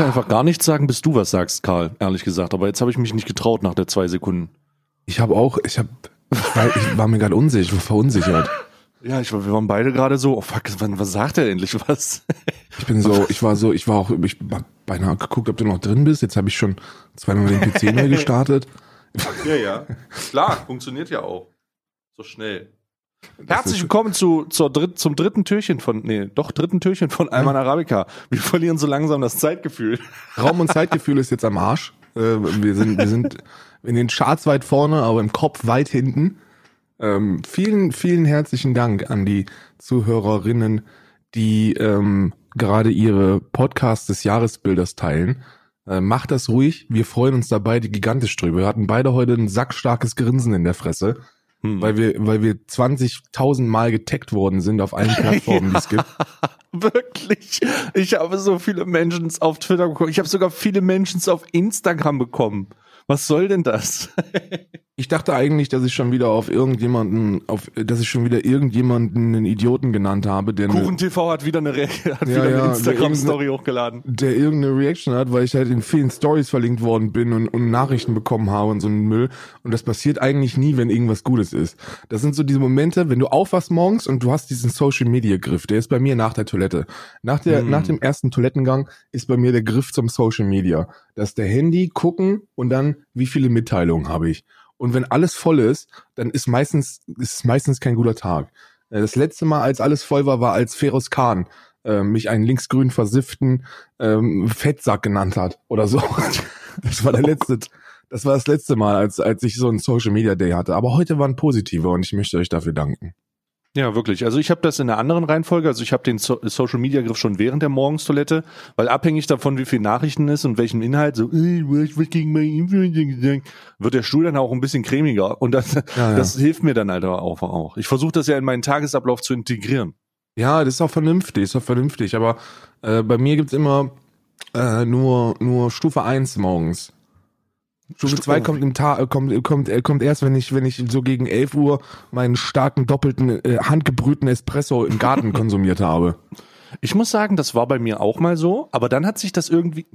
wollte einfach gar nichts sagen, bis du was sagst, Karl, ehrlich gesagt. Aber jetzt habe ich mich nicht getraut nach der zwei Sekunden. Ich habe auch, ich habe, ich war, ich war mir gerade unsicher, verunsichert. Ja, ich, wir waren beide gerade so, oh fuck, was, was sagt er endlich was? Ich bin so, ich war so, ich war auch, ich hab beinahe geguckt, ob du noch drin bist. Jetzt habe ich schon zweimal den PC neu gestartet. Ja, ja. Klar, funktioniert ja auch. So schnell. Herzlich willkommen zu, zur dritt, zum dritten Türchen von, nee, doch dritten Türchen von Alman Arabica. Wir verlieren so langsam das Zeitgefühl. Raum und Zeitgefühl ist jetzt am Arsch. Äh, wir sind, wir sind in den Charts weit vorne, aber im Kopf weit hinten. Ähm, vielen, vielen herzlichen Dank an die Zuhörerinnen, die ähm, gerade ihre Podcasts des Jahresbilders teilen. Äh, macht das ruhig. Wir freuen uns dabei die gigantisch drüber. Wir hatten beide heute ein sackstarkes Grinsen in der Fresse, hm. weil wir, weil wir 20.000 Mal getaggt worden sind auf allen Plattformen, die es gibt. Wirklich. Ich habe so viele Menschen auf Twitter bekommen. Ich habe sogar viele Menschen auf Instagram bekommen. Was soll denn das? ich dachte eigentlich, dass ich schon wieder auf irgendjemanden, auf, dass ich schon wieder irgendjemanden einen Idioten genannt habe, der Kuchen TV hat wieder eine, Re hat ja, wieder ja, eine Instagram Story hochgeladen, der irgendeine Reaction hat, weil ich halt in vielen Stories verlinkt worden bin und, und Nachrichten bekommen habe und so einen Müll. Und das passiert eigentlich nie, wenn irgendwas Gutes ist. Das sind so diese Momente, wenn du aufwachst morgens und du hast diesen Social Media Griff. Der ist bei mir nach der Toilette. Nach der, hm. nach dem ersten Toilettengang ist bei mir der Griff zum Social Media. Das ist der Handy gucken und dann wie viele Mitteilungen habe ich. Und wenn alles voll ist, dann ist meistens, ist meistens kein guter Tag. Äh, das letzte Mal, als alles voll war, war als Feroz Khan äh, mich einen linksgrün versifften ähm, Fettsack genannt hat oder so. Das war der letzte, das war das letzte Mal, als, als ich so einen Social Media Day hatte. Aber heute waren positive und ich möchte euch dafür danken. Ja, wirklich. Also ich habe das in einer anderen Reihenfolge. Also ich habe den so Social Media Griff schon während der Morgenstoilette, weil abhängig davon, wie viel Nachrichten ist und welchen Inhalt, so äh, was gegen meine Influencer gesagt, wird der Stuhl dann auch ein bisschen cremiger. Und das, ja, ja. das hilft mir dann halt auch. auch. Ich versuche das ja in meinen Tagesablauf zu integrieren. Ja, das ist auch vernünftig, ist auch vernünftig. Aber äh, bei mir gibt's immer äh, nur nur Stufe eins morgens. Stufe 2 kommt im Tag, äh, kommt, kommt, äh, kommt erst, wenn ich, wenn ich so gegen 11 Uhr meinen starken, doppelten, äh, handgebrühten Espresso im Garten konsumiert habe. Ich muss sagen, das war bei mir auch mal so, aber dann hat sich das irgendwie,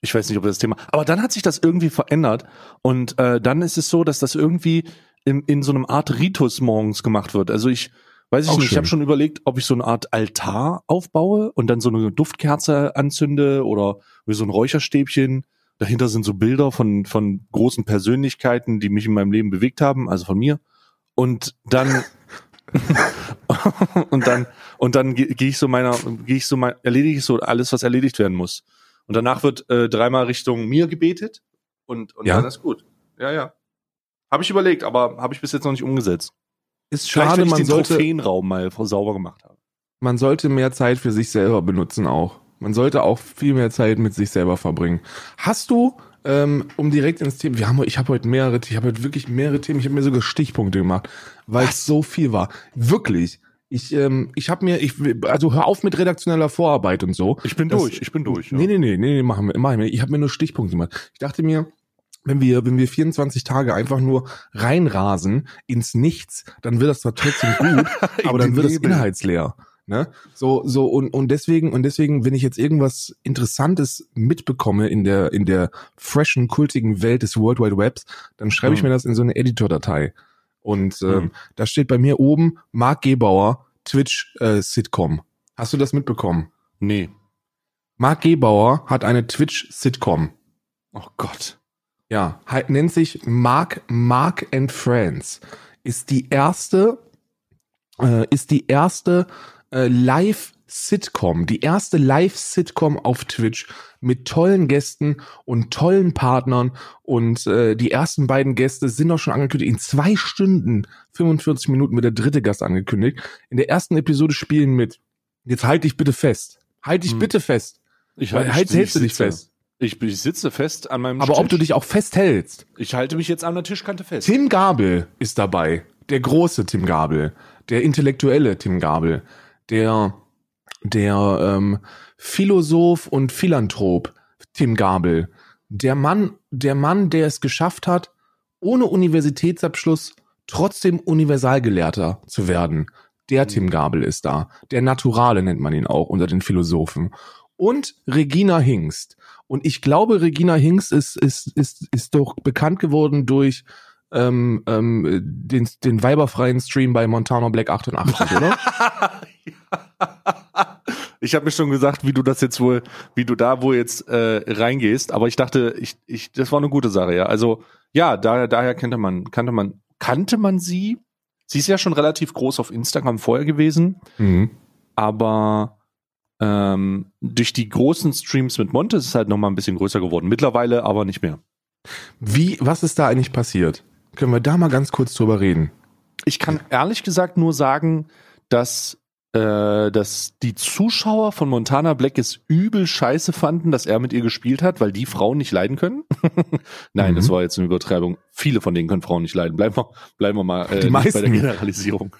ich weiß nicht, ob das Thema, aber dann hat sich das irgendwie verändert und äh, dann ist es so, dass das irgendwie in, in so einem Art Ritus morgens gemacht wird. Also ich, weiß ich auch nicht, schön. ich habe schon überlegt, ob ich so eine Art Altar aufbaue und dann so eine Duftkerze anzünde oder wie so ein Räucherstäbchen Dahinter sind so Bilder von, von großen Persönlichkeiten, die mich in meinem Leben bewegt haben, also von mir. Und dann, und dann, und dann gehe geh ich so meiner, gehe ich so mein, erledige ich so alles, was erledigt werden muss. Und danach wird äh, dreimal Richtung mir gebetet und, und ja? dann ist gut. Ja, ja. Habe ich überlegt, aber habe ich bis jetzt noch nicht umgesetzt. Ist schade, ich man den sollte, Trophäenraum mal sauber gemacht habe. Man sollte mehr Zeit für sich selber benutzen auch. Man sollte auch viel mehr Zeit mit sich selber verbringen. Hast du, ähm, um direkt ins Thema, wir haben, ich habe heute mehrere, ich habe heute wirklich mehrere Themen, ich habe mir sogar Stichpunkte gemacht, weil es so viel war. Wirklich. Ich, ähm, ich habe mir, ich, also hör auf mit redaktioneller Vorarbeit und so. Ich bin das, durch, ich bin durch. Ja. Nee, nee, nee, nee, machen wir, machen wir. Ich habe mir nur Stichpunkte gemacht. Ich dachte mir, wenn wir, wenn wir 24 Tage einfach nur reinrasen ins Nichts, dann wird das zwar trotzdem gut, aber dann wird es inhaltsleer. Ne? So, so, und, und deswegen, und deswegen, wenn ich jetzt irgendwas Interessantes mitbekomme in der, in der freshen, kultigen Welt des World Wide Webs, dann schreibe mhm. ich mir das in so eine Editor-Datei. Und ähm, mhm. da steht bei mir oben Mark Gebauer, Twitch-Sitcom. Äh, Hast du das mitbekommen? Nee. Mark Gebauer hat eine Twitch-Sitcom. Oh Gott. Ja, nennt sich Mark, Mark and Friends. Ist die erste, äh, ist die erste äh, Live-Sitcom, die erste Live-Sitcom auf Twitch mit tollen Gästen und tollen Partnern. Und äh, die ersten beiden Gäste sind auch schon angekündigt. In zwei Stunden, 45 Minuten wird der dritte Gast angekündigt. In der ersten Episode spielen mit. Jetzt halt dich bitte fest. Halt dich hm. bitte fest. Ich halt, halt hältst du dich fest. Ich, ich, sitze fest an meinem Aber Tisch. ob du dich auch festhältst. Ich halte mich jetzt an der Tischkante fest. Tim Gabel ist dabei. Der große Tim Gabel. Der intellektuelle Tim Gabel der, der ähm, Philosoph und Philanthrop Tim Gabel, der Mann, der Mann, der es geschafft hat, ohne Universitätsabschluss trotzdem Universalgelehrter zu werden. Der Tim Gabel ist da. Der Naturale nennt man ihn auch unter den Philosophen. und Regina Hingst. Und ich glaube, Regina Hingst ist, ist, ist, ist doch bekannt geworden durch ähm, ähm, den, den weiberfreien Stream bei Montana Black 88, oder? ich habe mir schon gesagt, wie du das jetzt wohl, wie du da wohl jetzt äh, reingehst, aber ich dachte, ich, ich, das war eine gute Sache, ja. Also ja, daher, daher kannte man, kannte man, kannte man sie. Sie ist ja schon relativ groß auf Instagram vorher gewesen, Mhm. aber ähm, durch die großen Streams mit Monte ist es halt nochmal ein bisschen größer geworden. Mittlerweile aber nicht mehr. Wie, was ist da eigentlich passiert? Können wir da mal ganz kurz drüber reden? Ich kann ehrlich gesagt nur sagen, dass, äh, dass die Zuschauer von Montana Black es übel scheiße fanden, dass er mit ihr gespielt hat, weil die Frauen nicht leiden können. Nein, Mhm. das war jetzt eine Übertreibung. Viele von denen können Frauen nicht leiden. Bleiben wir, bleiben wir mal äh, Die nicht bei der meisten. Generalisierung.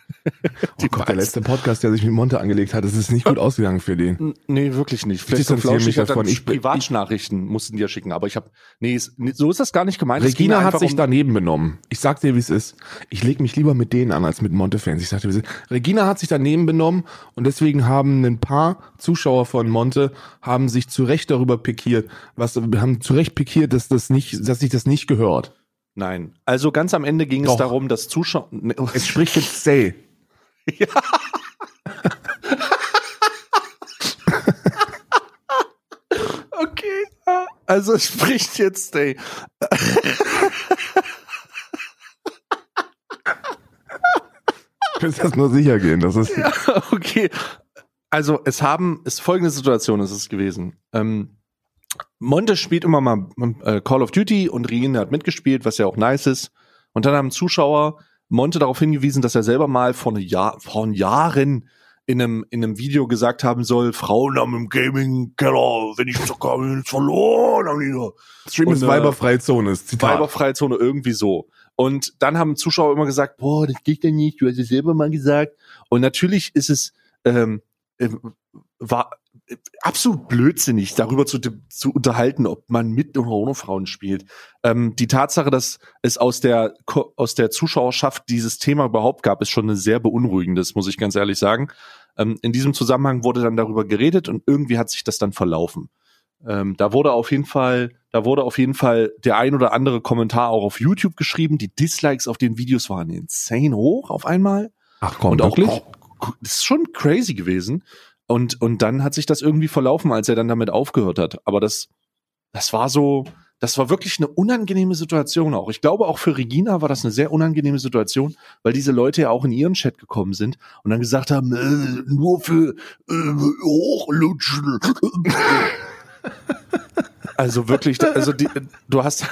Oh Gott, der letzte Podcast, der sich mit Monte angelegt hat, es ist nicht gut ausgegangen für den. Nee, wirklich nicht. Vielleicht so mich flauschig dann davon. Ich- Privatnachrichten mussten die ja schicken, aber ich habe nee, so ist das gar nicht gemeint. Regina hat sich um- daneben benommen. Ich sag dir, wie es ist. Ich leg mich lieber mit denen an als mit Monte-Fans. Ich sag dir, wie es ist. Regina hat sich daneben benommen und deswegen haben ein paar Zuschauer von Monte haben sich zu Recht darüber pikiert, was haben zu Recht pikiert, dass das nicht, dass sich das nicht gehört. Nein, also ganz am Ende ging es Doch. darum, dass Zuschauer nee, Es spricht jetzt Say. Okay, ja. also es spricht jetzt ey. Du willst das nur sicher gehen. Das ist, Okay. Also es haben, es folgende Situation ist es gewesen. Ähm, Monte spielt immer mal äh, Call of Duty und Regina hat mitgespielt, was ja auch nice ist. Und dann haben Zuschauer Monte darauf hingewiesen, dass er selber mal vor, ne Jahr, vor Jahren in einem, in einem Video gesagt haben soll, Frauen haben im Gaming-Keller, wenn ich zocke, habe ich verloren. Haben die. Stream Und, ist äh, weiberfreie Zone. Ist Zitat. Weiberfreizone irgendwie so. Und dann haben Zuschauer immer gesagt, boah, das geht ja nicht, du hast es selber mal gesagt. Und natürlich ist es, ähm, äh, war absolut blödsinnig, darüber zu, zu unterhalten, ob man mit oder ohne Frauen spielt. Ähm, die Tatsache, dass es aus der, aus der Zuschauerschaft dieses Thema überhaupt gab, ist schon eine sehr beunruhigendes, muss ich ganz ehrlich sagen. Ähm, in diesem Zusammenhang wurde dann darüber geredet und irgendwie hat sich das dann verlaufen. Ähm, da wurde auf jeden Fall, da wurde auf jeden Fall der ein oder andere Kommentar auch auf YouTube geschrieben. Die Dislikes auf den Videos waren insane hoch auf einmal. Ach komm, und auch, wirklich? auch, das ist schon crazy gewesen. Und, und dann hat sich das irgendwie verlaufen, als er dann damit aufgehört hat. Aber das, das war so, das war wirklich eine unangenehme Situation auch. Ich glaube, auch für Regina war das eine sehr unangenehme Situation, weil diese Leute ja auch in ihren Chat gekommen sind und dann gesagt haben, äh, nur für äh, Hochlutschen. Also wirklich, also die, du hast,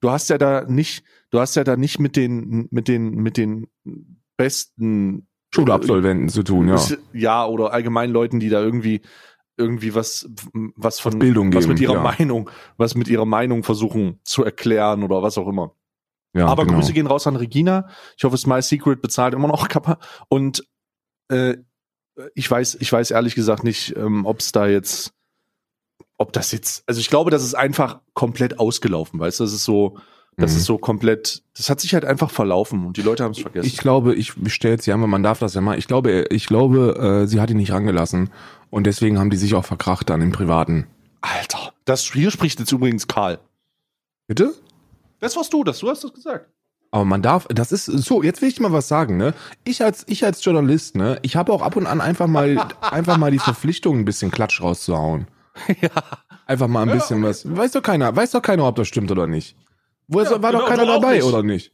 du hast ja da nicht, du hast ja da nicht mit den, mit den, mit den besten Schulabsolventen zu tun, ja. ja, oder allgemein Leuten, die da irgendwie irgendwie was was von Bildung was geben, mit ihrer ja. Meinung, was mit ihrer Meinung versuchen zu erklären oder was auch immer. ja Aber genau. Grüße gehen raus an Regina. Ich hoffe, My Secret bezahlt immer noch Kappa und äh, ich weiß, ich weiß ehrlich gesagt nicht, ähm, ob es da jetzt ob das jetzt, also ich glaube, das ist einfach komplett ausgelaufen, weißt du, das ist so, das Mhm. ist so komplett, das hat sich halt einfach verlaufen und die Leute haben es vergessen. Ich glaube, ich stelle jetzt ja mal, man darf das ja mal. Ich glaube, ich glaube, äh, sie hat ihn nicht rangelassen und deswegen haben die sich auch verkracht dann im Privaten. Alter, das hier spricht jetzt übrigens Karl. Bitte? Das warst du, das, du hast das gesagt. Aber man darf, das ist so. Jetzt will ich mal was sagen, ne? Ich als ich als Journalist, ne? Ich habe auch ab und an einfach mal einfach mal die Verpflichtung, ein bisschen Klatsch rauszuhauen. ja. Einfach mal ein bisschen was. Weiß doch keiner, weiß doch keiner, ob das stimmt oder nicht. Wo Ja, war genau, doch keiner dabei nicht. oder nicht?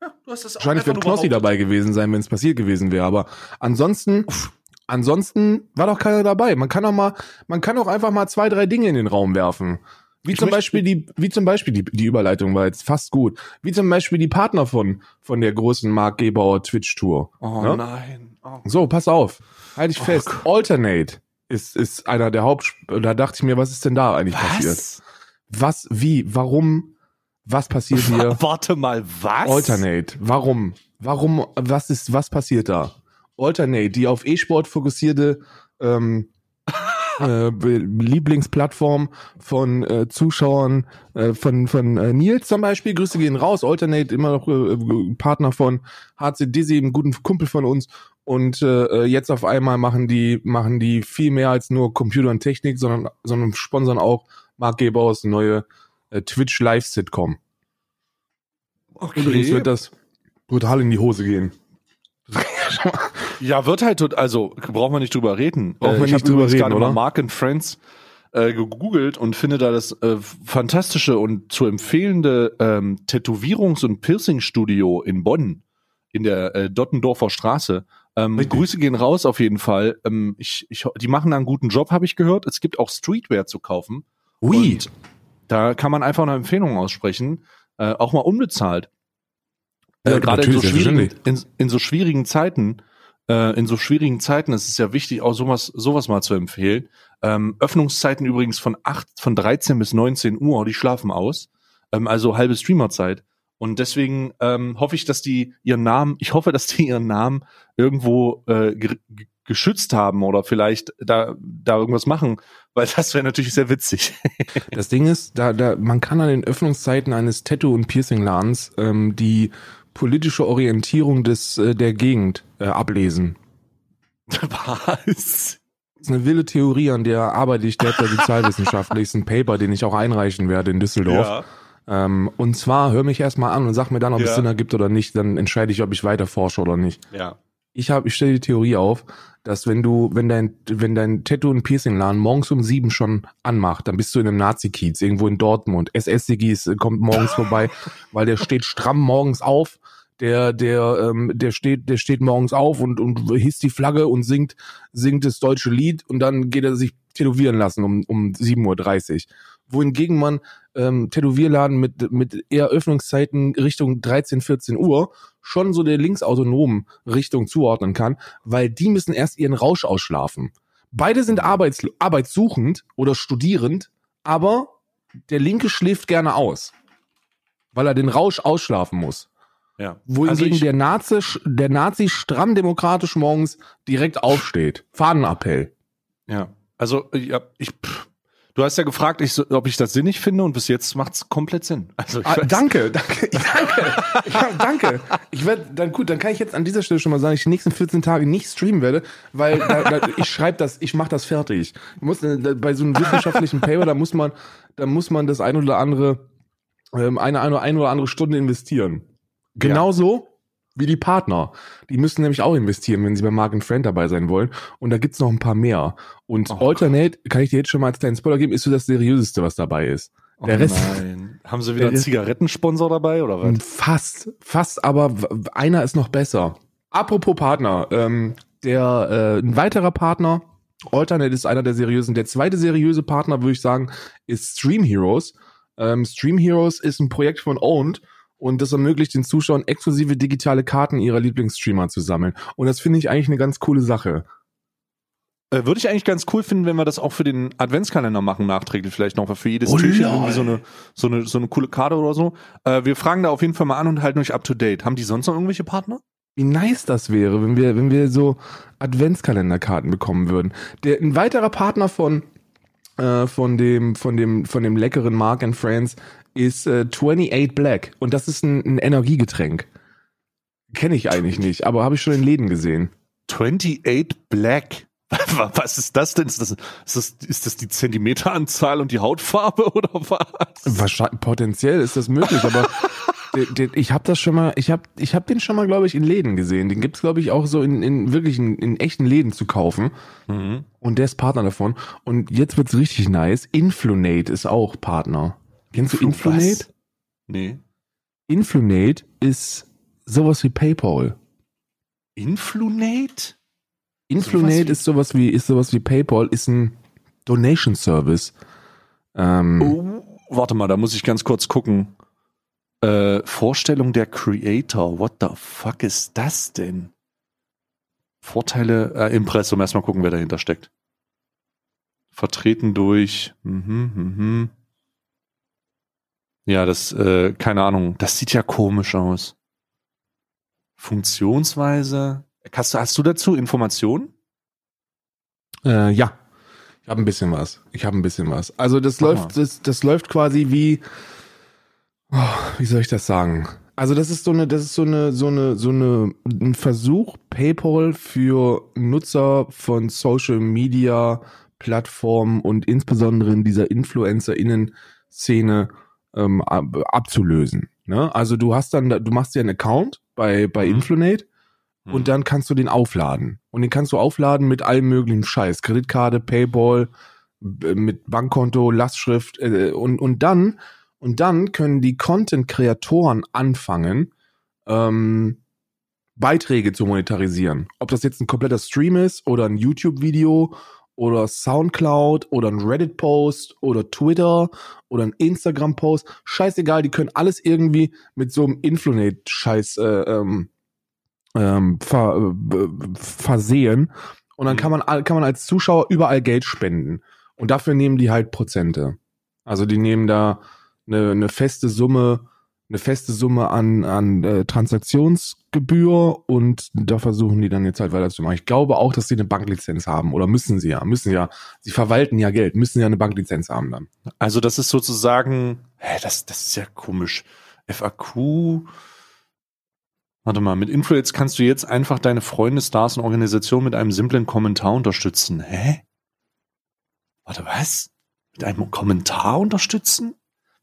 ja du hast das Wahrscheinlich wird Knossi dabei gewesen sein, wenn es passiert gewesen wäre. Aber ansonsten, ansonsten war doch keiner dabei. Man kann auch mal, man kann auch einfach mal zwei, drei Dinge in den Raum werfen. Wie Ich zum Beispiel die, wie zum Beispiel die, die Überleitung war jetzt fast gut. Wie zum Beispiel die Partner von, von der großen Mark Gebauer Twitch Tour. Oh Ne? nein. Oh. So, pass auf. Halt dich Oh fest. Gott. Alternate ist, ist einer der Haupt, da dachte ich mir, was ist denn da eigentlich passiert? Was? Was, wie, warum, was passiert hier? Warte mal, was? Alternate. Warum? Warum? Was ist? Was passiert da? Alternate, die auf E-Sport fokussierte ähm, äh, Lieblingsplattform von äh, Zuschauern äh, von von äh, Nils zum Beispiel. Grüße gehen raus. Alternate immer noch äh, Partner von HC Dizzy, einem guten Kumpel von uns. Und äh, jetzt auf einmal machen die machen die viel mehr als nur Computer und Technik, sondern sondern sponsern auch Mark Gebauers neue äh, Twitch Live Sitcom. Okay. Übrigens wird das brutal in die Hose gehen. Ja, wird halt, also brauchen wir nicht drüber reden. Brauchen wir ich nicht drüber reden, gerade oder? Mark and Friends äh, gegoogelt und finde da das äh, fantastische und zu empfehlende ähm, Tätowierungs- und Piercing-Studio in Bonn in der äh, Dottendorfer Straße. Ähm, Richtig. Grüße gehen raus auf jeden Fall. Ähm, ich, ich, die machen da einen guten Job, habe ich gehört. Es gibt auch Streetwear zu kaufen. Ui. Und da kann man einfach eine Empfehlung aussprechen, äh, auch mal unbezahlt. Ja, Äh, Gerade in so, schwierigen, in, in so schwierigen Zeiten, äh, in so schwierigen Zeiten ist es ja wichtig, auch sowas, sowas mal zu empfehlen. Ähm, Öffnungszeiten übrigens von 8, von 13 bis 19 Uhr, die schlafen aus. Ähm, also halbe Streamerzeit. Und deswegen ähm, hoffe ich, dass die ihren Namen, ich hoffe, dass die ihren Namen irgendwo äh, geschützt haben oder vielleicht da, da irgendwas machen, weil das wäre natürlich sehr witzig. Das Ding ist, da, da, man kann an den Öffnungszeiten eines Tattoo- und Piercing-Ladens ähm, die politische Orientierung des äh, der Gegend äh, ablesen. Was? Das ist eine wilde Theorie, an der arbeite ich derzeit sozialwissenschaftlich. ist ein Paper, den ich auch einreichen werde in Düsseldorf. Ähm, und zwar hör mich erstmal an und sag mir dann, ob es Ja. Sinn ergibt oder nicht. Dann entscheide ich, ob ich weiter forsche oder nicht. ja. Ich habe, ich stelle die Theorie auf, dass wenn du, wenn dein, wenn dein Tattoo- und Piercing-Laden morgens um sieben schon anmacht, dann bist du in einem Nazi-Kiez irgendwo in Dortmund. SS-Sigis kommt morgens vorbei, weil der steht stramm morgens auf. Der, der, ähm, der steht, der steht morgens auf und, und hisst die Flagge und singt, singt das deutsche Lied und dann geht er sich tätowieren lassen um, um 7.30 Uhr. Wohingegen man ähm, Tätowierladen mit, mit eher Öffnungszeiten Richtung 13, 14 Uhr schon so der linksautonomen Richtung zuordnen kann, weil die müssen erst ihren Rausch ausschlafen. Beide sind arbeits arbeitssuchend oder studierend, aber der Linke schläft gerne aus, weil er den Rausch ausschlafen muss. Ja. Wohingegen Also der Nazi, der Nazi stramm demokratisch morgens direkt aufsteht. Fahnenappell. Ja. Also, ja, ich, pff, du hast ja gefragt, ich, so- ob ich das sinnig finde und bis jetzt macht's komplett Sinn. Also, ich Ah, danke, danke, danke, ja, danke. Ich werde dann gut, dann kann ich jetzt an dieser Stelle schon mal sagen, ich die nächsten 14 Tage nicht streamen werde, weil da, da, ich schreibe das, ich mache das fertig. Ich muss äh, da- bei so einem wissenschaftlichen Paper, da muss man, da muss man das ein oder andere, ähm, eine, eine, eine oder andere Stunde investieren. Genauso wie die Partner. Die müssen nämlich auch investieren, wenn sie bei Mark Friend dabei sein wollen. Und da gibt's noch ein paar mehr. Und Oh Alternate, kann ich dir jetzt schon mal als kleinen Spoiler geben, ist so das seriöseste, was dabei ist. Oh der Rest- nein. Haben sie wieder Der einen Zigarettensponsor dabei oder was? Fast, fast, aber einer ist noch besser. Apropos Partner, ähm, der äh, ein weiterer Partner, Alternate ist einer der seriösen. Der zweite seriöse Partner, würde ich sagen, ist Stream Heroes. Ähm, Stream Heroes ist ein Projekt von Owned und das ermöglicht den Zuschauern exklusive digitale Karten ihrer Lieblingsstreamer zu sammeln. Und das finde ich eigentlich eine ganz coole Sache. Äh, Würde ich eigentlich ganz cool finden, wenn wir das auch für den Adventskalender machen, nachträglich vielleicht noch, für jedes Oh, Türchen lol. irgendwie so eine, so eine, so eine coole Karte oder so. Äh, wir fragen da auf jeden Fall mal an und halten euch up to date. Haben die sonst noch irgendwelche Partner? Wie nice das wäre, wenn wir, wenn wir so Adventskalenderkarten bekommen würden. Der, ein weiterer Partner von, äh, von dem, von dem, von dem leckeren Mark and Friends ist äh, 28 Black. Und das ist ein, ein Energiegetränk. Kenne ich eigentlich nicht, aber habe ich schon in Läden gesehen. 28 Black. Was ist das denn? Ist das, ist das, ist das die Zentimeteranzahl und die Hautfarbe oder was? Wahrscheinlich, potenziell ist das möglich, aber der, der, ich habe das schon mal, ich habe ich hab den schon mal, glaube ich, in Läden gesehen. Den gibt's glaube ich, auch so in, in wirklich in, in echten Läden zu kaufen. Mhm. Und der ist Partner davon. Und jetzt wird's richtig nice. Influnate ist auch Partner. Kennst du was? Nee. Influnate ist sowas wie PayPal. Influnate? Influnate Sowas wie- ist sowas wie ist sowas wie PayPal, ist ein Donation Service. Ähm, Oh, warte mal, da muss ich ganz kurz gucken. Äh, Vorstellung der Creator. What the fuck ist das denn? Vorteile, äh, Impressum. Erstmal gucken, wer dahinter steckt. Vertreten durch. Mhm, mhm. Ja, das, äh, keine Ahnung. Das sieht ja komisch aus. Funktionsweise. Hast du, hast du dazu Informationen? Äh, ja, ich habe ein bisschen was. Ich habe ein bisschen was. Also das Sag läuft, das, das läuft quasi wie, oh, wie soll ich das sagen? Also das ist so eine, das ist so eine, so eine, so eine, ein Versuch, PayPal für Nutzer von Social Media Plattformen und insbesondere in dieser InfluencerInnen-Szene ähm, abzulösen. Ne? Also du hast dann, du machst dir einen Account bei, bei mhm. Influnate mhm. und dann kannst du den aufladen. Und den kannst du aufladen mit allem möglichen Scheiß. Kreditkarte, Paypal, mit Bankkonto, Lastschrift äh, und, und dann und dann können die Content-Kreatoren anfangen, ähm, Beiträge zu monetarisieren. Ob das jetzt ein kompletter Stream ist oder ein YouTube-Video oder Soundcloud oder ein Reddit-Post oder Twitter oder ein Instagram-Post. Scheißegal, die können alles irgendwie mit so einem Influnate-Scheiß äh, ähm, ähm, ver, äh, versehen. Und dann mhm. kann man, kann man als Zuschauer überall Geld spenden. Und dafür nehmen die halt Prozente. Also die nehmen da eine, eine feste Summe, eine feste Summe an, an äh, Transaktionsgebühr und da versuchen die dann jetzt halt weiterzumachen. Ich glaube auch, dass sie eine Banklizenz haben oder müssen sie ja, müssen ja, sie verwalten ja Geld, müssen ja eine Banklizenz haben dann. Also das ist sozusagen, hä, das, das ist ja komisch. FAQ, Warte mal, mit Influence kannst du jetzt einfach deine Freunde, Stars und Organisationen mit einem simplen Kommentar unterstützen. Hä? Warte, was? Mit einem Kommentar unterstützen?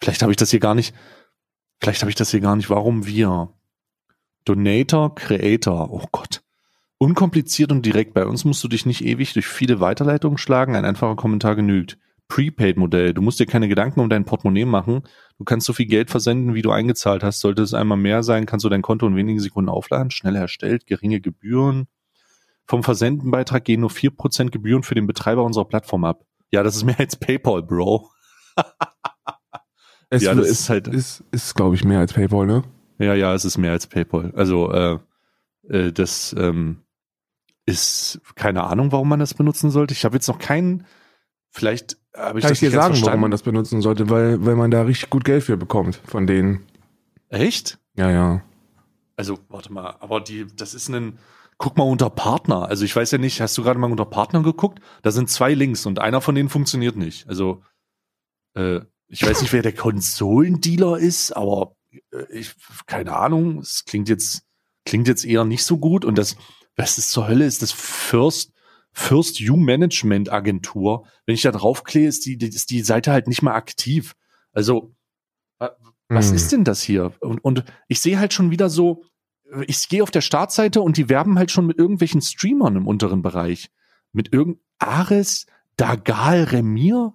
Vielleicht habe ich das hier gar nicht. Vielleicht habe ich das hier gar nicht. Warum wir? Donator, Creator. Oh Gott. Unkompliziert und direkt. Bei uns musst du dich nicht ewig durch viele Weiterleitungen schlagen. Ein einfacher Kommentar genügt. Prepaid-Modell. Du musst dir keine Gedanken um dein Portemonnaie machen. Du kannst so viel Geld versenden, wie du eingezahlt hast. Sollte es einmal mehr sein, kannst du dein Konto in wenigen Sekunden aufladen. Schnell erstellt, geringe Gebühren. Vom Versendenbeitrag gehen nur vier Prozent Gebühren für den Betreiber unserer Plattform ab. Ja, das ist mehr als PayPal, Bro. Es ja, das ist, halt. Ist, ist glaube ich, mehr als PayPal, ne? Ja, ja, es ist mehr als PayPal. Also, äh, äh, das ähm, ist keine Ahnung, warum man das benutzen sollte. Ich habe jetzt noch keinen. Vielleicht habe ich Kann das ich dir sagen, warum man das benutzen sollte, weil, weil man da richtig gut Geld für bekommt von denen. Echt? Ja, ja. Also, warte mal, aber die, das ist ein, guck mal unter Partner. Also ich weiß ja nicht, hast du gerade mal unter Partner geguckt? Da sind zwei Links und einer von denen funktioniert nicht. Also, äh, ich weiß nicht, wer der Konsolendealer ist, aber äh, ich, keine Ahnung, es klingt jetzt, klingt jetzt eher nicht so gut. Und das, was ist zur Hölle, ist das First, First You Management Agentur. Wenn ich da draufklehe, ist die, ist die Seite halt nicht mal aktiv. Also, was hm. ist denn das hier? Und, und ich sehe halt schon wieder so, ich gehe auf der Startseite und die werben halt schon mit irgendwelchen Streamern im unteren Bereich. Mit irgend Ares, Dagal, Remir,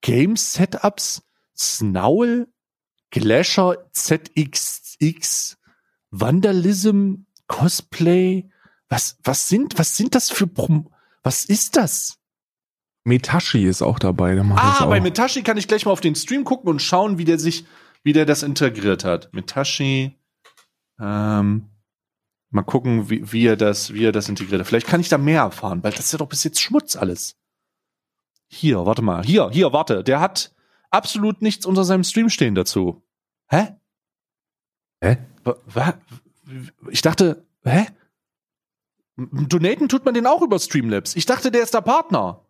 Game Setups, Snaul, Glasher ZXX, Vandalism, Cosplay. Was, was sind, was sind das für, Prom was ist das? Metashi ist auch dabei. ah, bei Metashi kann ich gleich mal auf den Stream gucken und schauen, wie der sich, wie der das integriert hat. Metashi, ähm, mal gucken, wie, wie er das, wie er das integriert hat. Vielleicht kann ich da mehr erfahren, weil das ist ja doch bis jetzt Schmutz alles. Hier, warte mal. Hier, hier, warte. Der hat absolut nichts unter seinem Stream stehen dazu. Hä? Hä? Was? Ich dachte, hä? Donaten tut man den auch über Streamlabs. Ich dachte, der ist der Partner.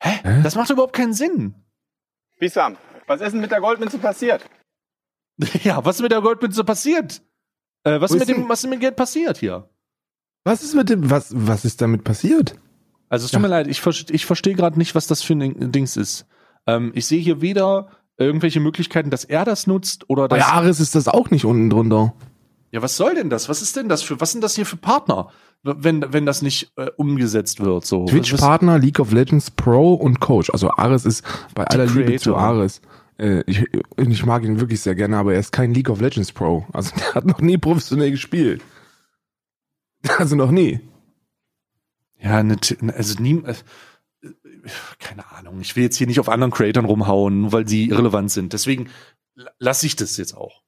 Hä? hä? Das macht überhaupt keinen Sinn. Bisam, was ist denn mit der Goldmünze passiert? ja, was ist mit der Goldmünze passiert? Äh, was, ist mit dem, was ist mit dem Geld passiert hier? Was ist mit dem, was, was ist damit passiert? Also es tut ja. mir leid, ich, ich verstehe gerade nicht, was das für ein Dings ist. Ähm, ich sehe hier weder irgendwelche Möglichkeiten, dass er das nutzt oder dass. Bei Ares ist das auch nicht unten drunter. Ja, was soll denn das? Was ist denn das für, was sind das hier für Partner, wenn, wenn das nicht äh, umgesetzt wird? So. Twitch-Partner, League of Legends Pro und Coach. Also Ares ist bei aller Creator. Liebe zu Ares. Äh, ich, ich mag ihn wirklich sehr gerne, aber er ist kein League of Legends Pro. Also der hat noch nie professionell gespielt. Also noch nie. Ja, ne, also nie, äh, keine Ahnung. Ich will jetzt hier nicht auf anderen Creatoren rumhauen, nur weil sie irrelevant sind. Deswegen lasse ich das jetzt auch.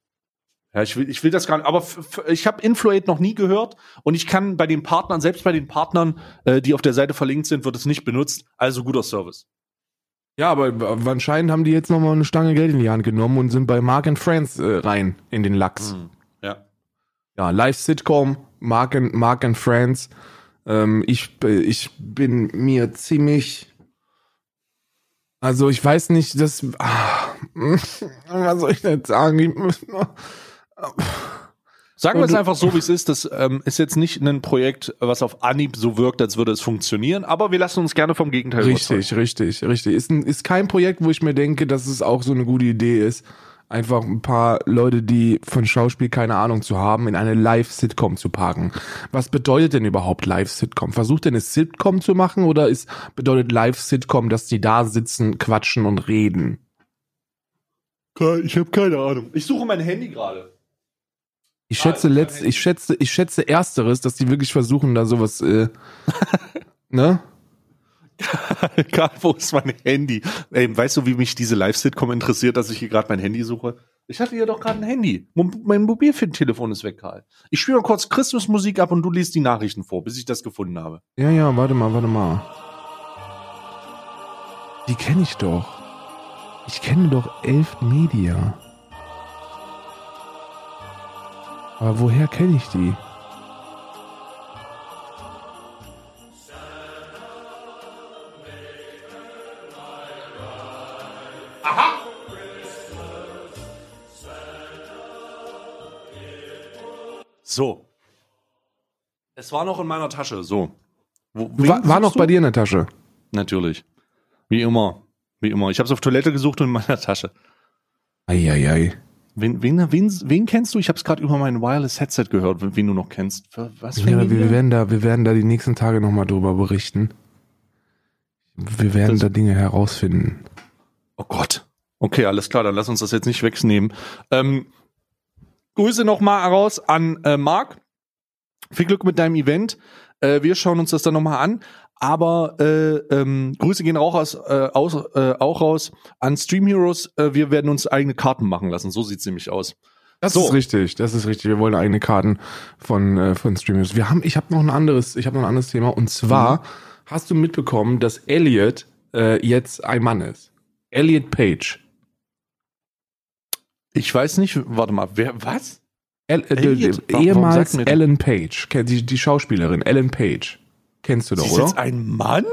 Ja, ich will, ich will das gar nicht. Aber ich habe Influate noch nie gehört und ich kann bei den Partnern, selbst bei den Partnern, äh, die auf der Seite verlinkt sind, wird es nicht benutzt. Also guter Service. Ja, aber anscheinend haben die jetzt noch mal eine Stange Geld in die Hand genommen und sind bei Mark and Friends äh, rein in den Lachs. Mhm. Ja. Ja, Live-Sitcom, Mark and, Mark and Friends. Ähm, ich, ich bin mir ziemlich. Also ich weiß nicht, das. Ah, was soll ich denn sagen? Sagen wir es einfach so, wie es ist. Das ähm, ist jetzt nicht ein Projekt, was auf Anhieb so wirkt, als würde es funktionieren, aber wir lassen uns gerne vom Gegenteil überzeugen. Richtig, richtig, richtig. Ist, ein, ist kein Projekt, wo ich mir denke, dass es auch so eine gute Idee ist, einfach ein paar Leute, die von Schauspiel keine Ahnung zu haben, in eine Live-Sitcom zu packen. Was bedeutet denn überhaupt Live-Sitcom? Versucht ihr eine Sitcom zu machen oder ist bedeutet Live-Sitcom, dass die da sitzen, quatschen und reden? Ich habe keine Ahnung. Ich suche mein Handy gerade. Ich schätze Ah, letzt, ich schätze, ich schätze ersteres, dass die wirklich versuchen, da sowas, äh, ne? Egal, wo ist mein Handy? Ey, weißt du, wie mich diese Live-Sitcom interessiert, dass ich hier gerade mein Handy suche? Ich hatte hier doch gerade ein Handy. Mein Mobiltelefon ist weg, Karl. Ich spiele mal kurz Christmasmusik ab und du liest die Nachrichten vor, bis ich das gefunden habe. Ja, ja, warte mal, warte mal. Die kenne ich doch. Ich kenne doch Elf Media. Aber woher kenne ich die? So. Es war noch in meiner Tasche, so. Wo, War, war noch suchst bei du? dir in der Tasche. Natürlich. Wie immer. Wie immer. Ich habe es auf Toilette gesucht und in meiner Tasche. Eieiei. Wen, wen, wen, wen kennst du? Ich habe es gerade über mein Wireless Headset gehört, wen du noch kennst. Was für Ja, wir, werden da, wir werden da die nächsten Tage nochmal drüber berichten. Wir werden Das- da Dinge herausfinden. Oh Gott. Okay, alles klar, dann lass uns das jetzt nicht wegnehmen. Ähm, Grüße nochmal raus an äh, Marc. Viel Glück mit deinem Event. Äh, wir schauen uns das dann nochmal an. Aber äh, ähm, Grüße gehen auch, aus, äh, aus, äh, auch raus an Stream Heroes. Äh, wir werden uns eigene Karten machen lassen. So sieht's nämlich aus. Das So. ist richtig, das ist richtig. Wir wollen eigene Karten von, äh, von Streamers. Wir haben, ich habe noch ein anderes, ich habe noch ein anderes Thema. Und zwar hast du mitbekommen, dass Elliot äh, jetzt ein Mann ist. Elliot Page. Ich weiß nicht, warte mal, wer, was? El äh, ehemals? Ellen Page, die, die Schauspielerin Ellen Page. Kennst du doch, Sie ist oder? jetzt ein Mann?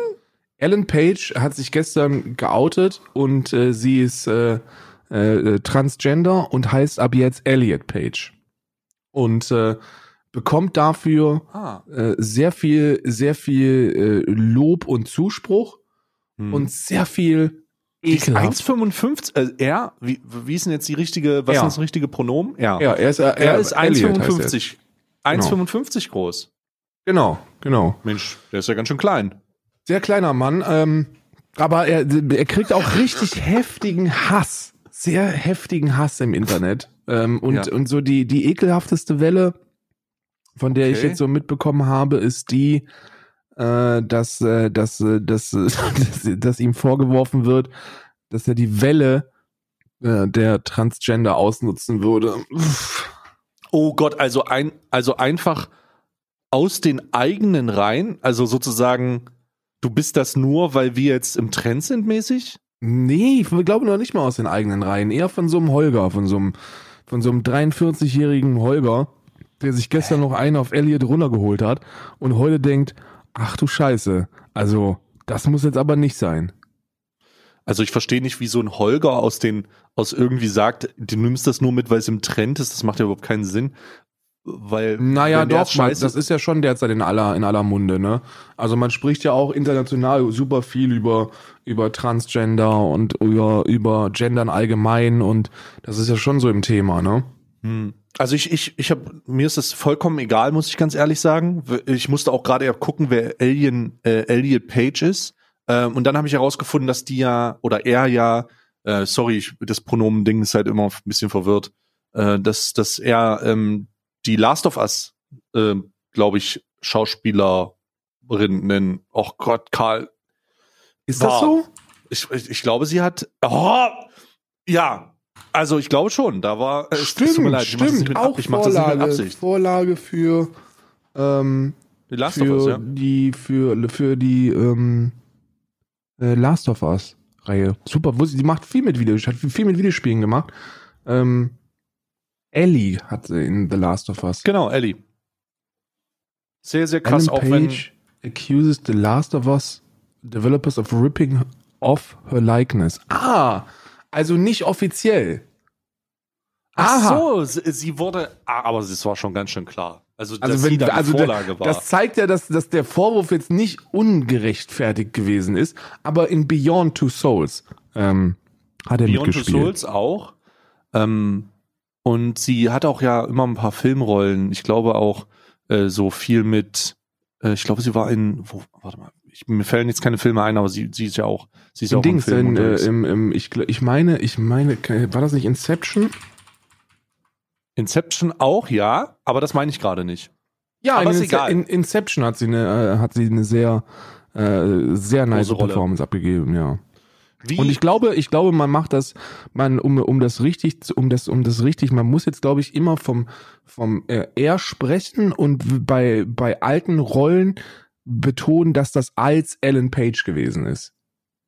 Ellen Page hat sich gestern geoutet und äh, sie ist äh, äh, transgender und heißt ab jetzt Elliot Page. Und äh, bekommt dafür Ah. äh, sehr viel, sehr viel äh, Lob und Zuspruch Hm. und sehr viel ekelhaft. 1,55, äh, er, wie, wie ist denn jetzt die richtige, was Er. ist das richtige Pronomen? Er. Ja, er ist, äh, er er ist Elliot heißt er. 1,55. 1,55 groß. Genau, genau. Mensch, der ist ja ganz schön klein. Sehr kleiner Mann, ähm, aber er, er kriegt auch richtig heftigen Hass. Sehr heftigen Hass im Internet. Ähm, und, Ja. und so die, die ekelhafteste Welle, von der ich Okay. jetzt so mitbekommen habe, ist die, äh, dass, äh, dass, äh, dass, äh, dass, dass ihm vorgeworfen wird, dass er die Welle äh, der Transgender ausnutzen würde. Uff. Oh Gott, also ein, also einfach aus den eigenen Reihen, also sozusagen, du bist das nur, weil wir jetzt im Trend sind mäßig? Nee, ich glaube noch nicht mal aus den eigenen Reihen. Eher von so einem Holger, von so einem, von so einem 43-jährigen Holger, der sich gestern noch einen auf Elliot runtergeholt hat und heute denkt, ach du Scheiße, also das muss jetzt aber nicht sein. Also ich verstehe nicht, wie so ein Holger aus den, aus irgendwie sagt, du nimmst das nur mit, weil es im Trend ist, das macht ja überhaupt keinen Sinn. Weil, Naja, doch, man, scheiße- das ist ja schon derzeit in aller, in aller Munde, ne? Also man spricht ja auch international super viel über, über Transgender und über, über Gendern allgemein und das ist ja schon so im Thema, ne? Hm. Also ich, ich, ich habe mir ist das vollkommen egal, muss ich ganz ehrlich sagen. Ich musste auch gerade ja gucken, wer Alien, äh, Elliot Page ist. Ähm, und dann habe ich herausgefunden, dass die ja oder er ja, äh, sorry, ich, das Pronomen-Ding ist halt immer ein bisschen verwirrt, äh, dass dass er ähm, die Last of Us, äh, glaube ich, Schauspielerin nennen. Och Gott, Karl, Ist Wow. das so? ich, ich, ich glaube, sie hat. Oh, ja. Also ich glaube schon, da war. äh, es tut mir leid, ich mach das nicht mit, Ab- ich mach das nicht mit Absicht. Vorlage für, ähm, Die Last of Us, für ja. die, für, für die, ähm, äh, Last of Us Reihe. Super, wusste- die macht viel mit Videos, hat viel mit Videospielen gemacht. Ähm, Ellie hat sie in The Last of Us. Genau, Ellie. Sehr, sehr krass, Ellen auch wenn. Page accuses The Last of Us developers of ripping off her likeness. Ah, also nicht offiziell. Ach Aha. so, sie, wurde, ah, aber es war schon ganz schön klar. Also, dass Also sie wenn da die also Vorlage war. das zeigt ja, dass, dass der Vorwurf jetzt nicht ungerechtfertigt gewesen ist, aber in Beyond Two Souls ähm, hat er Beyond Two mitgespielt. Souls auch. Ähm, und sie hat auch ja immer ein paar Filmrollen. Ich glaube auch äh, so viel mit, äh, ich glaube, sie war in, wo, warte mal, ich, mir fallen jetzt keine Filme ein, aber sie, sie ist ja auch, sie ist ja In auch im Dings, Film in, äh, im, im, ich, ich meine, ich meine, war das nicht Inception? Inception auch, ja, aber das meine ich gerade nicht. Ja, Aber in, ist egal. in Inception hat sie eine, äh, hat sie eine sehr, äh, sehr nice. Performance abgegeben, ja. Wie, Und ich glaube, ich glaube, man macht das, man um um das richtig, um das um das richtig, man muss jetzt glaube ich immer vom vom äh, er sprechen und bei bei alten Rollen betonen, dass das als Ellen Page gewesen ist.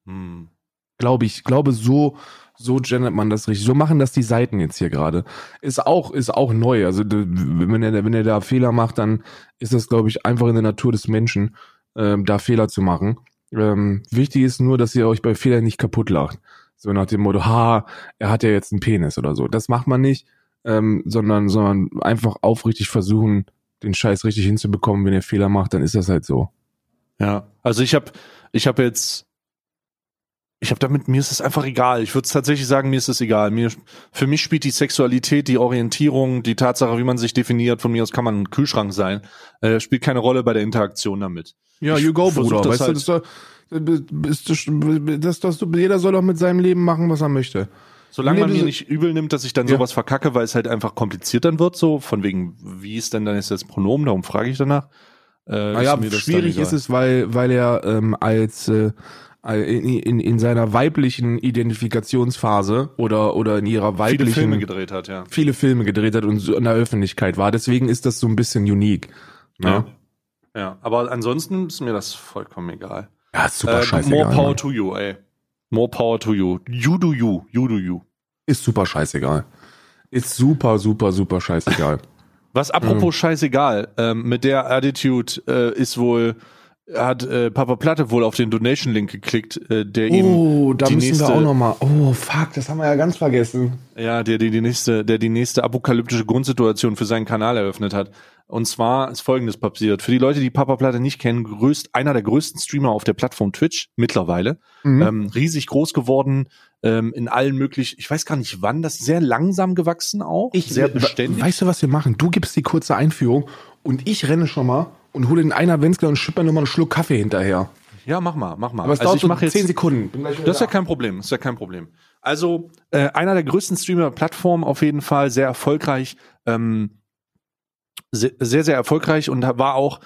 hm. Glaube ich, glaube so so gendert man das richtig. So machen das die Seiten jetzt hier gerade. Ist auch ist auch neu. Also wenn er wenn er da Fehler macht, dann ist das glaube ich einfach in der Natur des Menschen, ähm, da Fehler zu machen. Ähm, wichtig ist nur, dass ihr euch bei Fehlern nicht kaputt lacht. So nach dem Motto, ha, er hat ja jetzt einen Penis oder so. Das macht man nicht, ähm, sondern, sondern einfach aufrichtig versuchen, den Scheiß richtig hinzubekommen. Wenn ihr Fehler macht, dann ist das halt so. Ja, also ich habe ich habe jetzt ich habe damit mir ist es einfach egal. Ich würde tatsächlich sagen, mir ist es egal. Mir für mich spielt die Sexualität, die Orientierung, die Tatsache, wie man sich definiert, von mir aus kann man ein Kühlschrank sein, äh, spielt keine Rolle bei der Interaktion damit. Ja, you go, Bruder. das Weißt halt- du, das ist doch, das, das, jeder soll doch mit seinem Leben machen, was er möchte. Solange Nee, man mir nicht übel nimmt, dass ich dann Ja. sowas verkacke, weil es halt einfach kompliziert dann wird, so von wegen, wie ist denn dann jetzt das Pronomen? Darum frage ich danach. Äh, Naja, schwierig ist es, weil, weil er ähm, als äh, in, in, in seiner weiblichen Identifikationsphase oder, oder in ihrer viele weiblichen Filme gedreht hat, ja. viele Filme gedreht hat und so in der Öffentlichkeit war. Deswegen ist das so ein bisschen unique. Ne? Ja. Ja, aber ansonsten ist mir das vollkommen egal. Ja, super Äh, scheißegal. more power Mann. to you, ey. More power to you. You do you. You do you. Ist super scheißegal. Ist super, super, super scheißegal. Was apropos scheißegal, ähm, mit der Attitude äh, ist wohl, hat äh, Papa Platte wohl auf den Donation-Link geklickt, äh, der ihm, Oh, da die müssen nächste- wir auch noch mal. Oh, fuck, das haben wir ja ganz vergessen. ja, der, der die nächste, der die nächste apokalyptische Grundsituation für seinen Kanal eröffnet hat. Und zwar ist folgendes passiert. Für die Leute, die Papa Platte nicht kennen, größt, einer der größten Streamer auf der Plattform Twitch mittlerweile. Mhm. ähm, riesig groß geworden, ähm, in allen möglichen, ich weiß gar nicht wann, das ist sehr langsam gewachsen auch, sehr beständig. Weißt du, was wir machen? Du gibst die kurze Einführung und ich renne schon mal und hole den einer Wenzler und schipp mir nochmal einen Schluck Kaffee hinterher. ja, mach mal, mach mal. Aber es also dauert ich so mache jetzt, 10 Sekunden. Das ist ja kein Problem, das ist ja kein Problem. Also äh, einer der größten Streamer-Plattformen auf jeden Fall, sehr erfolgreich, ähm, sehr, sehr, sehr erfolgreich und war auch,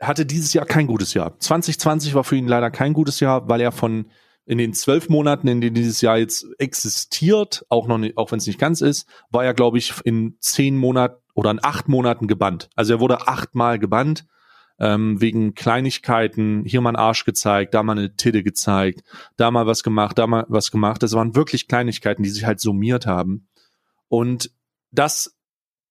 hatte dieses Jahr kein gutes Jahr. 2020 war für ihn leider kein gutes Jahr, weil er von in den zwölf Monaten, in denen dieses Jahr jetzt existiert, auch noch nicht, auch wenn es nicht ganz ist, war er, glaube ich, in zehn Monaten oder in acht Monaten gebannt. Also er wurde achtmal gebannt, ähm, wegen Kleinigkeiten, hier mal einen Arsch gezeigt, da mal eine Titte gezeigt, da mal was gemacht, da mal was gemacht. Das waren wirklich Kleinigkeiten, die sich halt summiert haben. Und das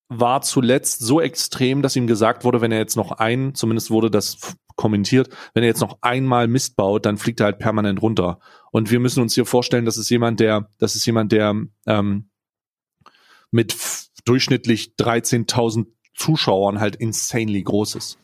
war zuletzt so extrem, dass ihm gesagt wurde, wenn er jetzt noch ein, zumindest wurde das kommentiert, wenn er jetzt noch einmal Mist baut, dann fliegt er halt permanent runter. Und wir müssen uns hier vorstellen, das ist jemand, der, das ist jemand, der ähm, mit durchschnittlich 13.000 Zuschauern halt insanely groß ist.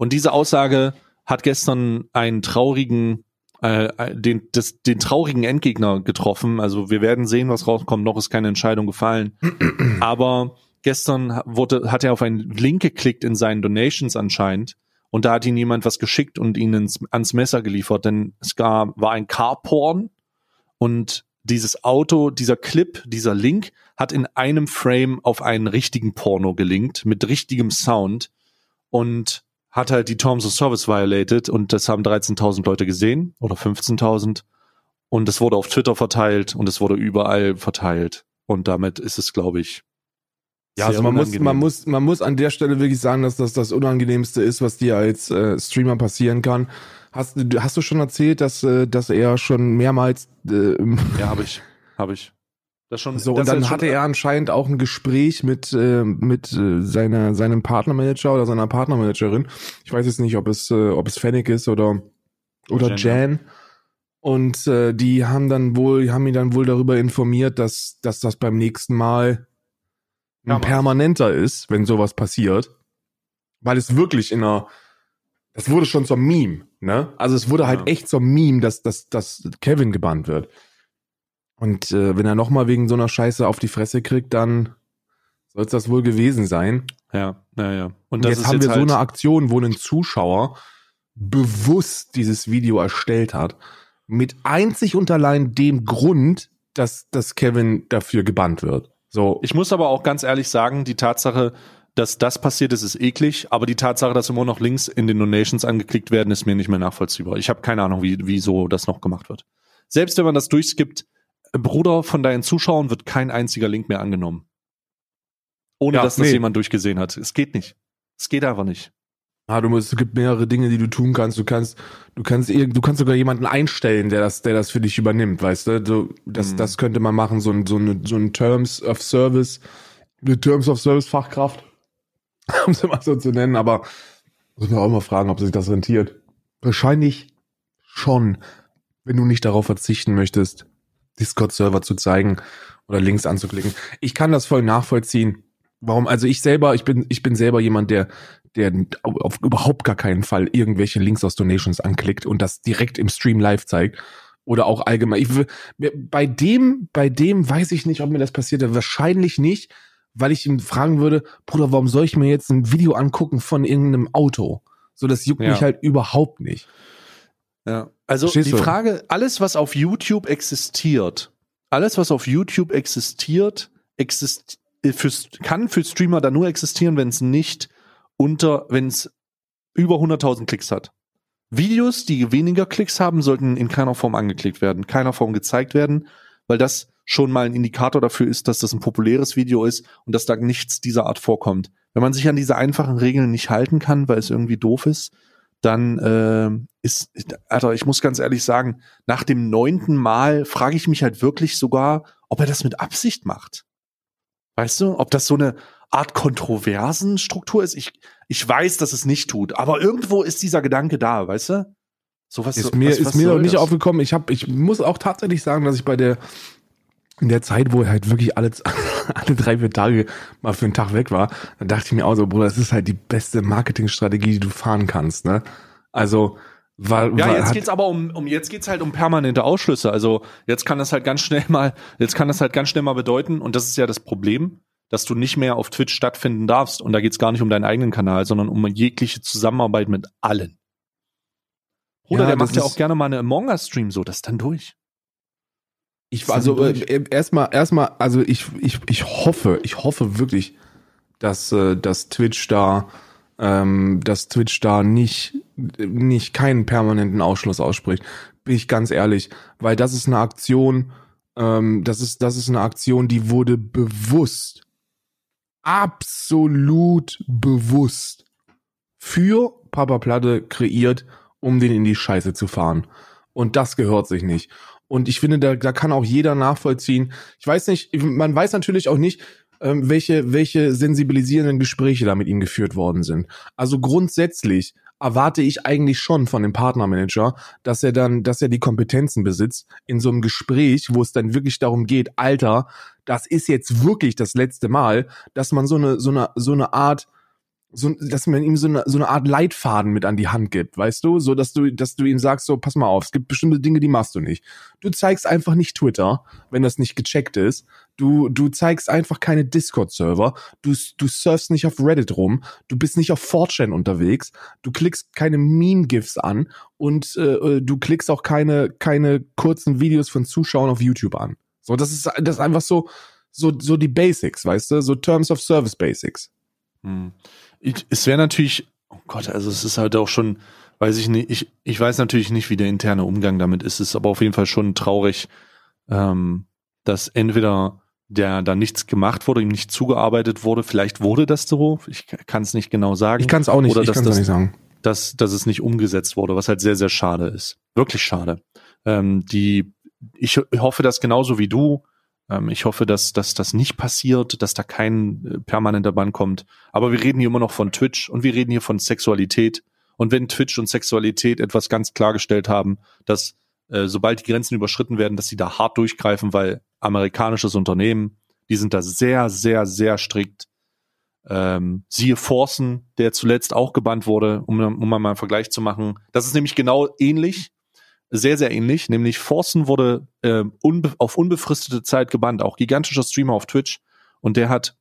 Und diese Aussage hat gestern einen traurigen, äh, den, das, den traurigen Endgegner getroffen. Also wir werden sehen, was rauskommt. Noch ist keine Entscheidung gefallen. Aber gestern wurde, hat er auf einen Link geklickt in seinen Donations anscheinend. Und da hat ihn jemand was geschickt und ihn ins, ans Messer geliefert, denn es gab, war ein Carporn und dieses Auto, dieser Clip, dieser Link hat in einem Frame auf einen richtigen Porno gelinkt mit richtigem Sound und hat halt die Terms of Service violated und das haben 13.000 Leute gesehen oder 15.000 und es wurde auf Twitter verteilt und es wurde überall verteilt und damit ist es, glaube ich, Ja, also man muss, unangenehm. man muss, man muss an der Stelle wirklich sagen, dass das das Unangenehmste ist, was dir als äh, Streamer passieren kann. Hast, du- hast du schon erzählt, dass, äh, dass er schon mehrmals äh, Ja, habe ich, habe ich. Das schon. so das und dann schon- hatte er anscheinend auch ein Gespräch mit äh, mit äh, seiner seinem Partnermanager oder seiner Partnermanagerin. Ich weiß jetzt nicht, ob es äh, ob es Fennec ist oder oder Jan, Jan. ja. Und äh, die haben dann wohl, die haben ihn dann wohl darüber informiert, dass dass das beim nächsten Mal Ja, permanenter ist, wenn sowas passiert, weil es wirklich in einer, das wurde schon zum Meme, ne? Also es wurde halt Ja. echt zum Meme, dass, dass, dass Kevin gebannt wird. Und äh, wenn er nochmal wegen so einer Scheiße auf die Fresse kriegt, dann soll es das wohl gewesen sein. Ja, ja, ja. Und Und das jetzt haben jetzt wir halt, so eine Aktion, wo ein Zuschauer bewusst dieses Video erstellt hat, mit einzig und allein dem Grund, dass, dass Kevin dafür gebannt wird. So, Ich muss aber auch ganz ehrlich sagen, die Tatsache, dass das passiert ist, ist eklig, aber die Tatsache, dass immer noch Links in den Donations angeklickt werden, ist mir nicht mehr nachvollziehbar. Ich habe keine Ahnung, wie, wieso das noch gemacht wird. Selbst wenn man das durchskippt, Bruder, von deinen Zuschauern wird kein einziger Link mehr angenommen. Ohne Ja, dass das nee. jemand durchgesehen hat. Es geht nicht. Es geht einfach nicht. Ah, du musst, es gibt mehrere Dinge, die du tun kannst. Du kannst, du kannst, du kannst sogar jemanden einstellen, der das, der das für dich übernimmt, weißt du? du das, Mhm. das könnte man machen, so ein, so eine, so ein Terms of Service, eine Terms of Service Fachkraft, um es mal so zu nennen, aber muss man auch mal fragen, ob sich das rentiert. Wahrscheinlich schon, wenn du nicht darauf verzichten möchtest, Discord-Server zu zeigen oder Links anzuklicken. Ich kann das voll nachvollziehen. Warum? Also ich selber, ich bin, ich bin selber jemand, der, der auf überhaupt gar keinen Fall irgendwelche Links aus Donations anklickt und das direkt im Stream live zeigt. Oder auch allgemein. Ich, bei dem, bei dem weiß ich nicht, ob mir das passiert. Wahrscheinlich nicht, weil ich ihn fragen würde, Bruder, warum soll ich mir jetzt ein Video angucken von irgendeinem Auto? So, das juckt Ja. mich halt überhaupt nicht. Ja. Also Verstehst die du? Frage, alles, was auf YouTube existiert, alles, was auf YouTube existiert, exist äh, für, kann für Streamer dann nur existieren, wenn es nicht unter, wenn es über 100.000 Klicks hat. Videos, die weniger Klicks haben, sollten in keiner Form angeklickt werden, keiner Form gezeigt werden, weil das schon mal ein Indikator dafür ist, dass das ein populäres Video ist und dass da nichts dieser Art vorkommt. Wenn man sich an diese einfachen Regeln nicht halten kann, weil es irgendwie doof ist, dann äh, ist, Alter, ich muss ganz ehrlich sagen, nach dem neunten Mal frage ich mich halt wirklich sogar, ob er das mit Absicht macht. Weißt du, ob das so eine Art Kontroversenstruktur ist? Ich, ich weiß, dass es nicht tut, aber irgendwo ist dieser Gedanke da, weißt du? So was Ist mir, was, ist was mir noch nicht das? aufgekommen. Ich habe, ich muss auch tatsächlich sagen, dass ich bei der, in der Zeit, wo er halt wirklich alle, alle drei, vier Tage mal für einen Tag weg war, da dachte ich mir auch so, Bruder, das ist halt die beste Marketingstrategie, die du fahren kannst, ne? Also, weil, Ja, weil jetzt geht's aber um, um jetzt geht's halt um permanente Ausschlüsse. Also jetzt kann das halt ganz schnell mal, jetzt kann das halt ganz schnell mal bedeuten, und das ist ja das Problem, dass du nicht mehr auf Twitch stattfinden darfst. Und da geht's gar nicht um deinen eigenen Kanal, sondern um jegliche Zusammenarbeit mit allen. Oder Ja, der das macht ja auch gerne mal eine Among Us Stream so, das ist dann durch. Ich, Sind also durch. äh, erstmal, erstmal, also ich, ich, ich hoffe, ich hoffe wirklich, dass, äh, dass Twitch da, ähm, dass Twitch da nicht, nicht keinen permanenten Ausschluss ausspricht. Bin ich ganz ehrlich, weil das ist eine Aktion, ähm, das ist, das ist eine Aktion, die wurde bewusst, absolut bewusst für Papa Platte kreiert, um den in die Scheiße zu fahren. Und das gehört sich nicht. Und ich finde, da, da kann auch jeder nachvollziehen. Ich weiß nicht, man weiß natürlich auch nicht, ähm, welche, welche sensibilisierenden Gespräche da mit ihm geführt worden sind. Also grundsätzlich erwarte ich eigentlich schon von dem Partnermanager, dass er dann, dass er die Kompetenzen besitzt in so einem Gespräch, wo es dann wirklich darum geht, Alter, das ist jetzt wirklich das letzte Mal, dass man so eine, so eine, so eine Art, so, dass man ihm so eine, so eine Art Leitfaden mit an die Hand gibt, weißt du, so dass du, dass du ihm sagst, so pass mal auf, es gibt bestimmte Dinge, die machst du nicht. Du zeigst einfach nicht Twitter, wenn das nicht gecheckt ist. Du, du zeigst einfach keine Discord-Server. Du, du surfst nicht auf Reddit rum. Du bist nicht auf 4chan unterwegs. Du klickst keine Meme-GIFs an und äh, du klickst auch keine, keine kurzen Videos von Zuschauern auf YouTube an. So, das ist, das ist einfach so, so, so die Basics, weißt du, so Terms of Service Basics. Hm. Ich, es wäre natürlich, oh Gott, also es ist halt auch schon, weiß ich nicht, ich, ich weiß natürlich nicht, wie der interne Umgang damit ist. Es ist aber auf jeden Fall schon traurig, ähm, dass entweder der da nichts gemacht wurde, ihm nicht zugearbeitet wurde, vielleicht wurde das so, ich kann es nicht genau sagen, Ich kann es auch nicht, Oder ich dass das- nicht sagen. dass, dass es nicht umgesetzt wurde, was halt sehr, sehr schade ist. Wirklich schade. Ähm, die, ich hoffe das genauso wie du. Ähm, ich hoffe, dass, dass das nicht passiert, dass da kein äh, permanenter Bann kommt. Aber wir reden hier immer noch von Twitch und wir reden hier von Sexualität. Und wenn Twitch und Sexualität etwas ganz klargestellt haben, dass äh, sobald die Grenzen überschritten werden, dass sie da hart durchgreifen, weil amerikanisches Unternehmen, Die sind da sehr, sehr, sehr strikt. Ähm, siehe Forsen, der zuletzt auch gebannt wurde, um, um mal einen Vergleich zu machen. Das ist nämlich genau ähnlich, sehr, sehr ähnlich. Nämlich Forsen wurde äh, unbe auf unbefristete Zeit gebannt, auch gigantischer Streamer auf Twitch. Und der hat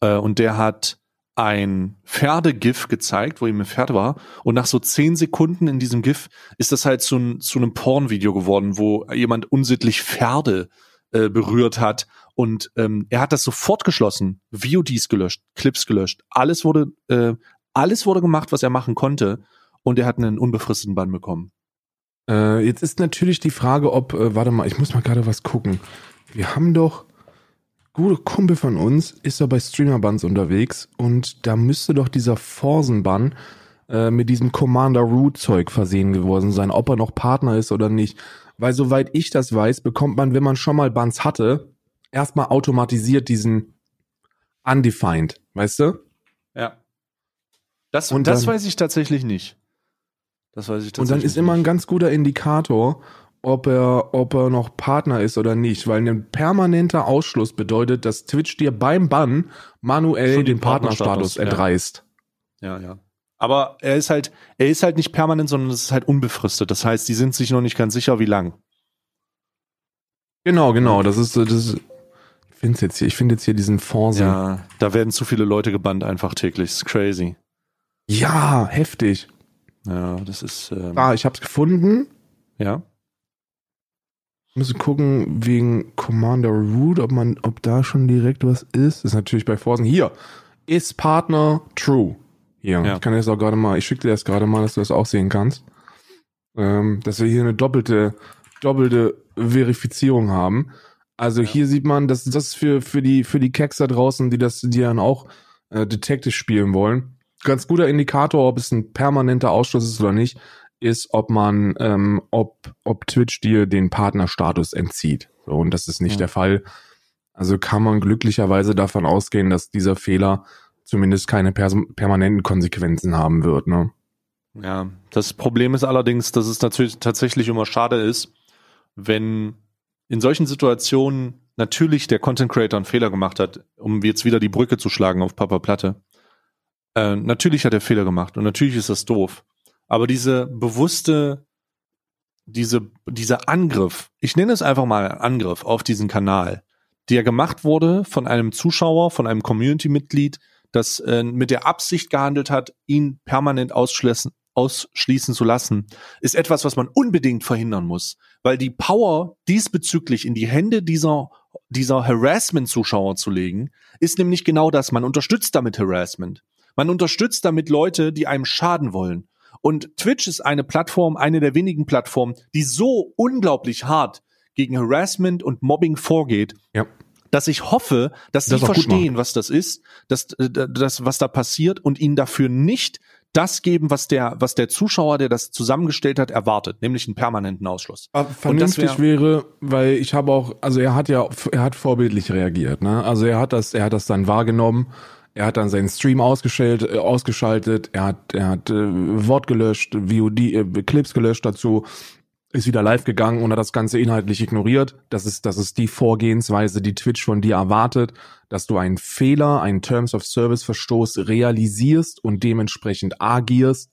äh, und der hat ein Pferdegif gezeigt, wo ihm ein Pferd war. Und nach so zehn Sekunden in diesem GIF ist das halt zu, zu einem Pornvideo geworden, wo jemand unsittlich Pferde äh, berührt hat. Und ähm, er hat das sofort geschlossen, VODs gelöscht, Clips gelöscht. Alles wurde, äh, alles wurde gemacht, was er machen konnte. Und er hat einen unbefristeten Bann bekommen. Äh, jetzt ist natürlich die Frage, ob, äh, warte mal, ich muss mal gerade was gucken. Wir haben doch, gute Kumpel von uns ist da bei Streamer-Buns unterwegs und da müsste doch dieser Forsen-Bun äh, mit diesem Commander Root-Zeug versehen geworden sein, ob er noch Partner ist oder nicht. Weil soweit ich das weiß, bekommt man, wenn man schon mal Buns hatte, erstmal automatisiert diesen Undefined, weißt du? Ja. Das, Und das dann- weiß ich tatsächlich nicht. Das weiß ich Und dann tatsächlich ist immer ein nicht. ganz guter Indikator, ob er, ob er noch Partner ist oder nicht, weil ein permanenter Ausschluss bedeutet, dass Twitch dir beim Bann manuell den den Partnerstatus Partnerstatus, ja. entreißt. Ja, ja. Aber er ist halt, er ist halt nicht permanent, sondern es ist halt unbefristet. Das heißt, die sind sich noch nicht ganz sicher, wie lang. Genau, genau. Das ist, das ist ich finde jetzt hier, ich finde jetzt hier diesen Forsen. Ja. Ja, da werden zu viele Leute gebannt einfach täglich. Das ist crazy. heftig. Ja, das ist, ähm, Ah, ich hab's gefunden. ja. Müssen gucken wegen Commander Root, ob man, ob da schon direkt was ist. Das ist natürlich bei Forsen. Hier ist Partner True. Hier, Ja. ich kann jetzt auch gerade mal, ich schicke dir das gerade mal, dass du das auch sehen kannst. Ähm, dass wir hier eine doppelte, doppelte Verifizierung haben. Also hier sieht man, dass das für, für die, für die Keks da draußen, die das, die dann auch äh, Detective spielen wollen. Ganz guter Indikator, ob es ein permanenter Ausschluss ist oder nicht, ist, ob man, ähm, ob, ob Twitch dir den Partnerstatus entzieht. So, und das ist nicht Ja. der Fall. Also kann man glücklicherweise davon ausgehen, dass dieser Fehler zumindest keine permanenten Konsequenzen haben wird. Ne? Ja, das Problem ist allerdings, dass es natürlich tatsächlich immer schade ist, wenn in solchen Situationen natürlich der Content Creator einen Fehler gemacht hat, um jetzt wieder die Brücke zu schlagen auf Papa Platte. Äh, natürlich hat er Fehler gemacht und natürlich ist das doof. Aber diese bewusste, diese, dieser Angriff, ich nenne es einfach mal Angriff auf diesen Kanal, der gemacht wurde von einem Zuschauer, von einem Community-Mitglied, das äh, mit der Absicht gehandelt hat, ihn permanent ausschließen, ausschließen zu lassen, ist etwas, was man unbedingt verhindern muss, weil die Power diesbezüglich in die Hände dieser dieser Harassment-Zuschauer zu legen, ist nämlich genau das. Man unterstützt damit Harassment. Man unterstützt damit Leute, die einem schaden wollen. Und Twitch ist eine Plattform, eine der wenigen Plattformen, die so unglaublich hart gegen Harassment und Mobbing vorgeht, Ja. dass ich hoffe, dass Das gut verstehen, was das ist, dass äh, das, was da passiert und ihnen dafür nicht das geben, was der, was der Zuschauer, der das zusammengestellt hat, erwartet, nämlich einen permanenten Ausschluss. Aber Und das vernünftig wär- wäre, weil ich habe auch, also er hat ja, er hat vorbildlich reagiert, ne? Also er hat das, er hat das dann wahrgenommen, er hat dann seinen Stream ausgestellt, äh, ausgeschaltet, er hat, er hat äh, Wort gelöscht, VOD, äh, Clips gelöscht dazu, ist wieder live gegangen und hat das Ganze inhaltlich ignoriert. Das ist, das ist die Vorgehensweise, die Twitch von dir erwartet, dass du einen Fehler, einen Terms of Service Verstoß realisierst und dementsprechend agierst.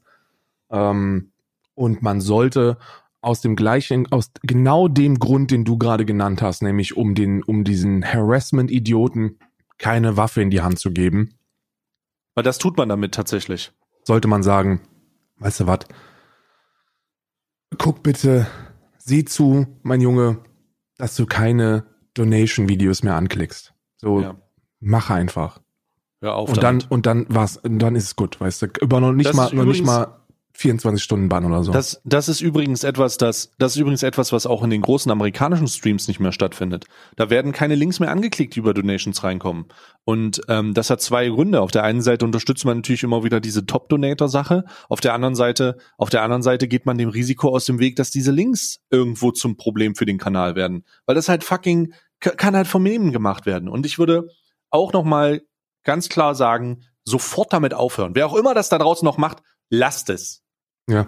Ähm, und man sollte aus dem gleichen, aus genau dem Grund, den du gerade genannt hast, nämlich um den, um diesen Harassment-Idioten keine Waffe in die Hand zu geben, Weil das tut man damit tatsächlich. sollte man sagen, weißt du was, guck bitte, sieh zu, mein Junge, dass du keine Donation-Videos mehr anklickst. So, Ja. mach einfach. Hör auf Und dann, damit. und dann war's, und dann ist es gut, weißt du. Über noch nicht Das mal, noch nicht mal 24 Stunden Bann oder so. Das, das ist übrigens etwas, das, das ist übrigens etwas, was auch in den großen amerikanischen Streams nicht mehr stattfindet. Da werden keine Links mehr angeklickt, die über Donations reinkommen. Und ähm, das hat zwei Gründe. Auf der einen Seite unterstützt man natürlich immer wieder diese Top-Donator-Sache. Auf der anderen Seite, auf der anderen Seite geht man dem Risiko aus dem Weg, dass diese Links irgendwo zum Problem für den Kanal werden. Weil das halt fucking kann halt vom Nehmen gemacht werden. Und ich würde auch noch mal ganz klar sagen, sofort damit aufhören. Wer auch immer das da draußen noch macht, lasst es. Ja.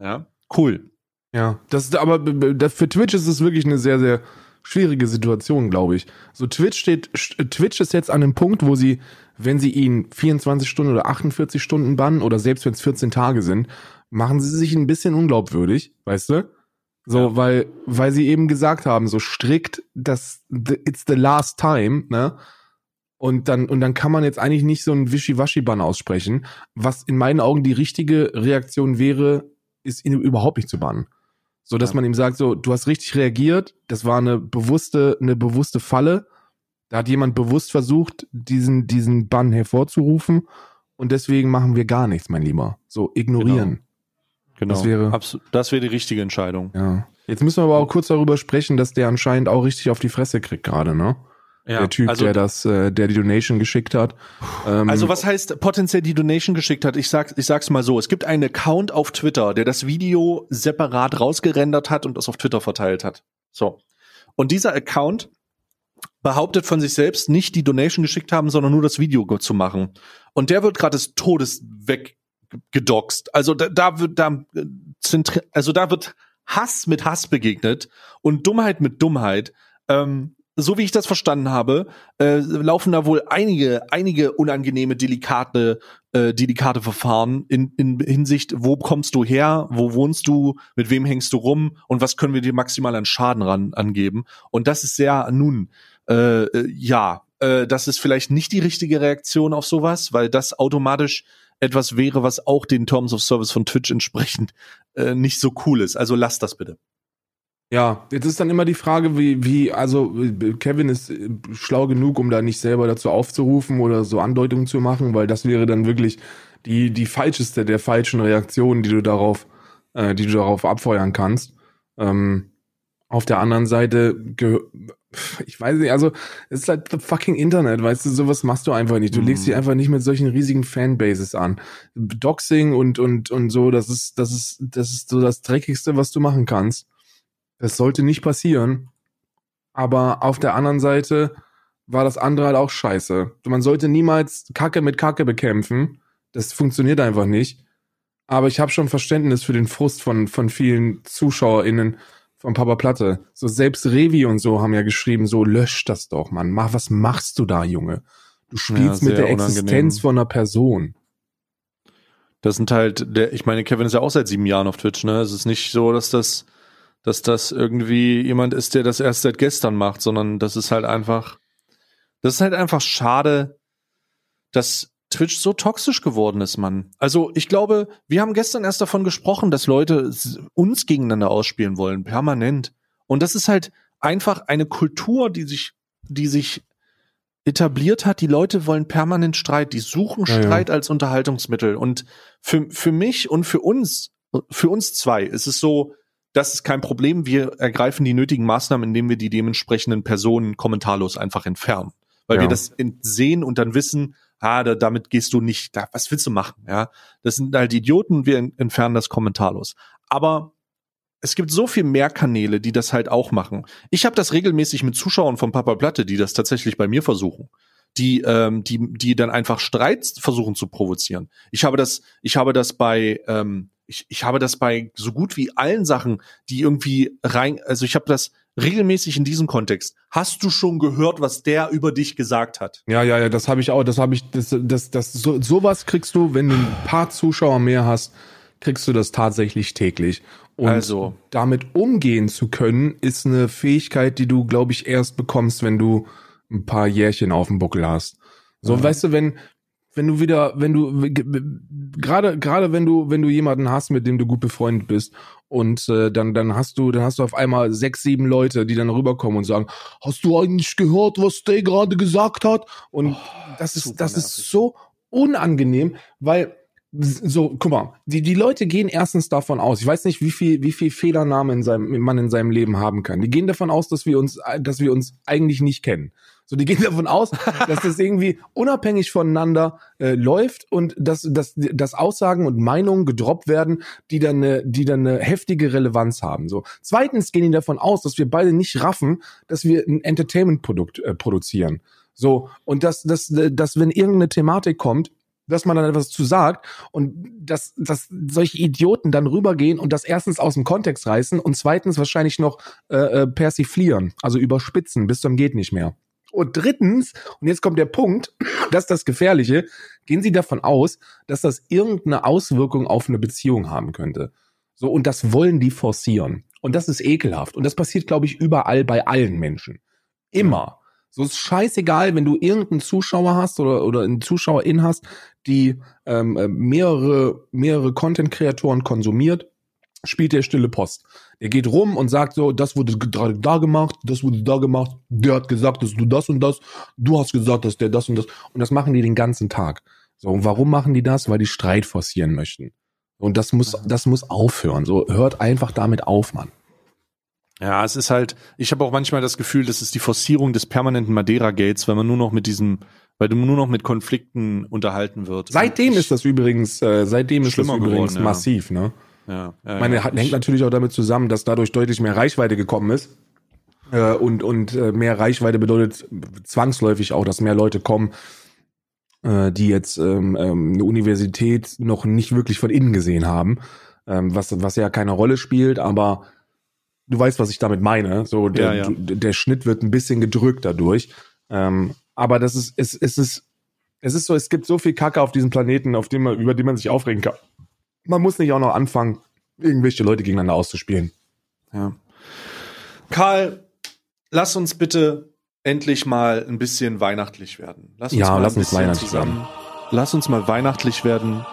Ja, cool. Ja, das ist aber das- für Twitch ist es wirklich eine sehr, sehr schwierige Situation, glaube ich. So Twitch steht, Twitch ist jetzt an einem Punkt, wo sie, wenn sie ihn 24 Stunden oder 48 Stunden bannen oder selbst wenn es 14 Tage sind, machen sie sich ein bisschen unglaubwürdig, weißt du? So, ja. weil, weil sie eben gesagt haben, so strikt, dass it's the last time, ne? Und dann, und dann kann man jetzt eigentlich nicht so ein Wischiwaschi-Bann aussprechen. Was in meinen Augen die richtige Reaktion wäre, ist ihn überhaupt nicht zu bannen. So dass ja. man ihm sagt, so, du hast richtig reagiert, das war eine bewusste, eine bewusste Falle. Da hat jemand bewusst versucht, diesen, diesen Bann hervorzurufen. Und deswegen machen wir gar nichts, mein Lieber. So, ignorieren. Genau. genau. Das wäre, das wäre die richtige Entscheidung. Ja. Jetzt müssen wir aber auch kurz darüber sprechen, dass der anscheinend auch richtig auf die Fresse kriegt gerade, ne? Ja, der Typ, also, der das, äh, der die Donation geschickt hat. Ähm, also was heißt potenziell die Donation geschickt hat? Ich sag, ich sag's mal so: Es gibt einen Account auf Twitter, der das Video separat rausgerendert hat und das auf Twitter verteilt hat. So und dieser Account behauptet von sich selbst nicht die Donation geschickt haben, sondern nur das Video zu machen. Und der wird gerade des Todes weggedoxt. Also da, da wird da also da wird Hass mit Hass begegnet und Dummheit mit Dummheit. Ähm, so wie ich das verstanden habe, äh, laufen da wohl einige, einige unangenehme, delikate, äh, delikate Verfahren in, in Hinsicht, wo kommst du her, wo wohnst du, mit wem hängst du rum und was können wir dir maximal an Schaden ran angeben. Und das ist sehr, nun, äh, äh, ja, äh, das ist vielleicht nicht die richtige Reaktion auf sowas, weil das automatisch etwas wäre, was auch den Terms of Service von Twitch entsprechend äh, nicht so cool ist. Also lass das bitte. Ja, jetzt ist dann immer die Frage, wie, wie, also Kevin ist äh, schlau genug, um da nicht selber dazu aufzurufen oder so Andeutungen zu machen, weil das wäre dann wirklich die, die falscheste der falschen Reaktionen, die du darauf, äh, die du darauf abfeuern kannst. Ähm, auf der anderen Seite, ich weiß nicht, also es ist halt the fucking Internet, weißt du, sowas machst du einfach nicht. Du legst dich mhm. einfach nicht mit solchen riesigen Fanbases an. Doxing und und und so, das ist das ist das ist so das dreckigste, was du machen kannst. Das sollte nicht passieren. Aber auf der anderen Seite war das andere halt auch scheiße. Man sollte niemals Kacke mit Kacke bekämpfen. Das funktioniert einfach nicht. Aber ich habe schon Verständnis für den Frust von, von vielen ZuschauerInnen von Papa Platte. So selbst Revi und so haben ja geschrieben, so lösch das doch, Mann. Mach, was machst du da, Junge? Du spielst ja, mit der unangenehm. Existenz von einer Person. Das sind halt, der, ich meine, Kevin ist ja auch seit sieben Jahren auf Twitch, ne? Es ist nicht so, dass das dass das irgendwie jemand ist, der das erst seit gestern macht, sondern das ist halt einfach, das ist halt einfach schade, dass Twitch so toxisch geworden ist, Mann. Also ich glaube, wir haben gestern erst davon gesprochen, dass Leute uns gegeneinander ausspielen wollen, permanent. Und das ist halt einfach eine Kultur, die sich, die sich etabliert hat. Die Leute wollen permanent Streit, die suchen ja, Streit ja. als Unterhaltungsmittel. Und für, für mich und für uns, für uns zwei ist es so, das ist kein Problem. Wir ergreifen die nötigen Maßnahmen, indem wir die dementsprechenden Personen kommentarlos einfach entfernen. Weil ja. wir das sehen und dann wissen, ah, da, damit gehst du nicht, da, was willst du machen? Ja, das sind halt Idioten, wir entfernen das kommentarlos. Aber es gibt so viel mehr Kanäle, die das halt auch machen. Ich habe das regelmäßig mit Zuschauern von Papa Platte, die das tatsächlich bei mir versuchen die ähm, die die dann einfach Streit versuchen zu provozieren. Ich habe das ich habe das bei ähm, ich, ich habe das bei so gut wie allen Sachen, die irgendwie rein, also ich habe das regelmäßig in diesem Kontext. Hast du schon gehört, was der über dich gesagt hat? Ja, ja, ja, das habe ich auch. Das habe ich, das, das, das, so, sowas kriegst du, wenn du ein paar Zuschauer mehr hast, kriegst du das tatsächlich täglich. Und also. damit umgehen zu können, ist eine Fähigkeit, die du, glaube ich, erst bekommst, wenn du ein paar Jährchen auf dem Buckel hast. So, ja. weißt du, wenn, wenn du wieder, wenn du gerade gerade wenn du wenn du jemanden hast, mit dem du gut befreundet bist und äh, dann dann hast du dann hast du auf einmal sechs sieben Leute, die dann rüberkommen und sagen, hast du eigentlich gehört, was der gerade gesagt hat? Und oh, das ist das nervig. ist so unangenehm, weil so, guck mal, die, die Leute gehen erstens davon aus, ich weiß nicht, wie viel, wie viel Fehlernamen in seinem, man in seinem Leben haben kann. Die gehen davon aus, dass wir uns, dass wir uns eigentlich nicht kennen. So, die gehen davon aus, dass das irgendwie unabhängig voneinander äh, läuft und dass, dass, dass Aussagen und Meinungen gedroppt werden, die dann, eine, die dann eine heftige Relevanz haben. So. Zweitens gehen die davon aus, dass wir beide nicht raffen, dass wir ein Entertainment-Produkt äh, produzieren. So, und dass, dass, dass, wenn irgendeine Thematik kommt, dass man dann etwas zu sagt und dass, dass solche Idioten dann rübergehen und das erstens aus dem Kontext reißen und zweitens wahrscheinlich noch äh, äh, persiflieren, also überspitzen bis zum geht nicht mehr. Und drittens, und jetzt kommt der Punkt, das ist das Gefährliche, gehen Sie davon aus, dass das irgendeine Auswirkung auf eine Beziehung haben könnte. So, und das wollen die forcieren. Und das ist ekelhaft. Und das passiert, glaube ich, überall bei allen Menschen. Immer. So ist scheißegal, wenn du irgendeinen Zuschauer hast oder, oder einen Zuschauerin hast, die ähm, äh, mehrere, mehrere Content-Kreatoren konsumiert, spielt der stille Post. Der geht rum und sagt so, das wurde gerade da gemacht, das wurde da gemacht, der hat gesagt, dass du das und das, du hast gesagt, dass der das und das. Und das machen die den ganzen Tag. So, und warum machen die das? Weil die Streit forcieren möchten. Und das muss, das muss aufhören. So, hört einfach damit auf, Mann. Ja, es ist halt, ich habe auch manchmal das Gefühl, das ist die Forcierung des permanenten Madeira-Gates, weil man nur noch mit diesem, weil du nur noch mit Konflikten unterhalten wird. Seitdem ist das übrigens, äh, seitdem ist das übrigens geworden, ja. massiv, ne? Ja, ja, Ich meine, ja. hängt natürlich auch damit zusammen, dass dadurch deutlich mehr Reichweite gekommen ist. Äh, und und äh, mehr Reichweite bedeutet zwangsläufig auch, dass mehr Leute kommen, äh, die jetzt ähm, ähm, eine Universität noch nicht wirklich von innen gesehen haben. Ähm, was, was ja keine Rolle spielt, aber du weißt, was ich damit meine. So, der, der Schnitt wird ein bisschen gedrückt dadurch. Ähm, aber das ist, es, es ist, es ist so, es gibt so viel Kacke auf diesem Planeten, auf dem man, über den man sich aufregen kann. Man muss nicht auch noch anfangen, irgendwelche Leute gegeneinander auszuspielen. Ja. Karl, lass uns bitte endlich mal ein bisschen weihnachtlich werden. Lass uns Ja, mal lass uns weihnachtlich Lass uns mal weihnachtlich werden.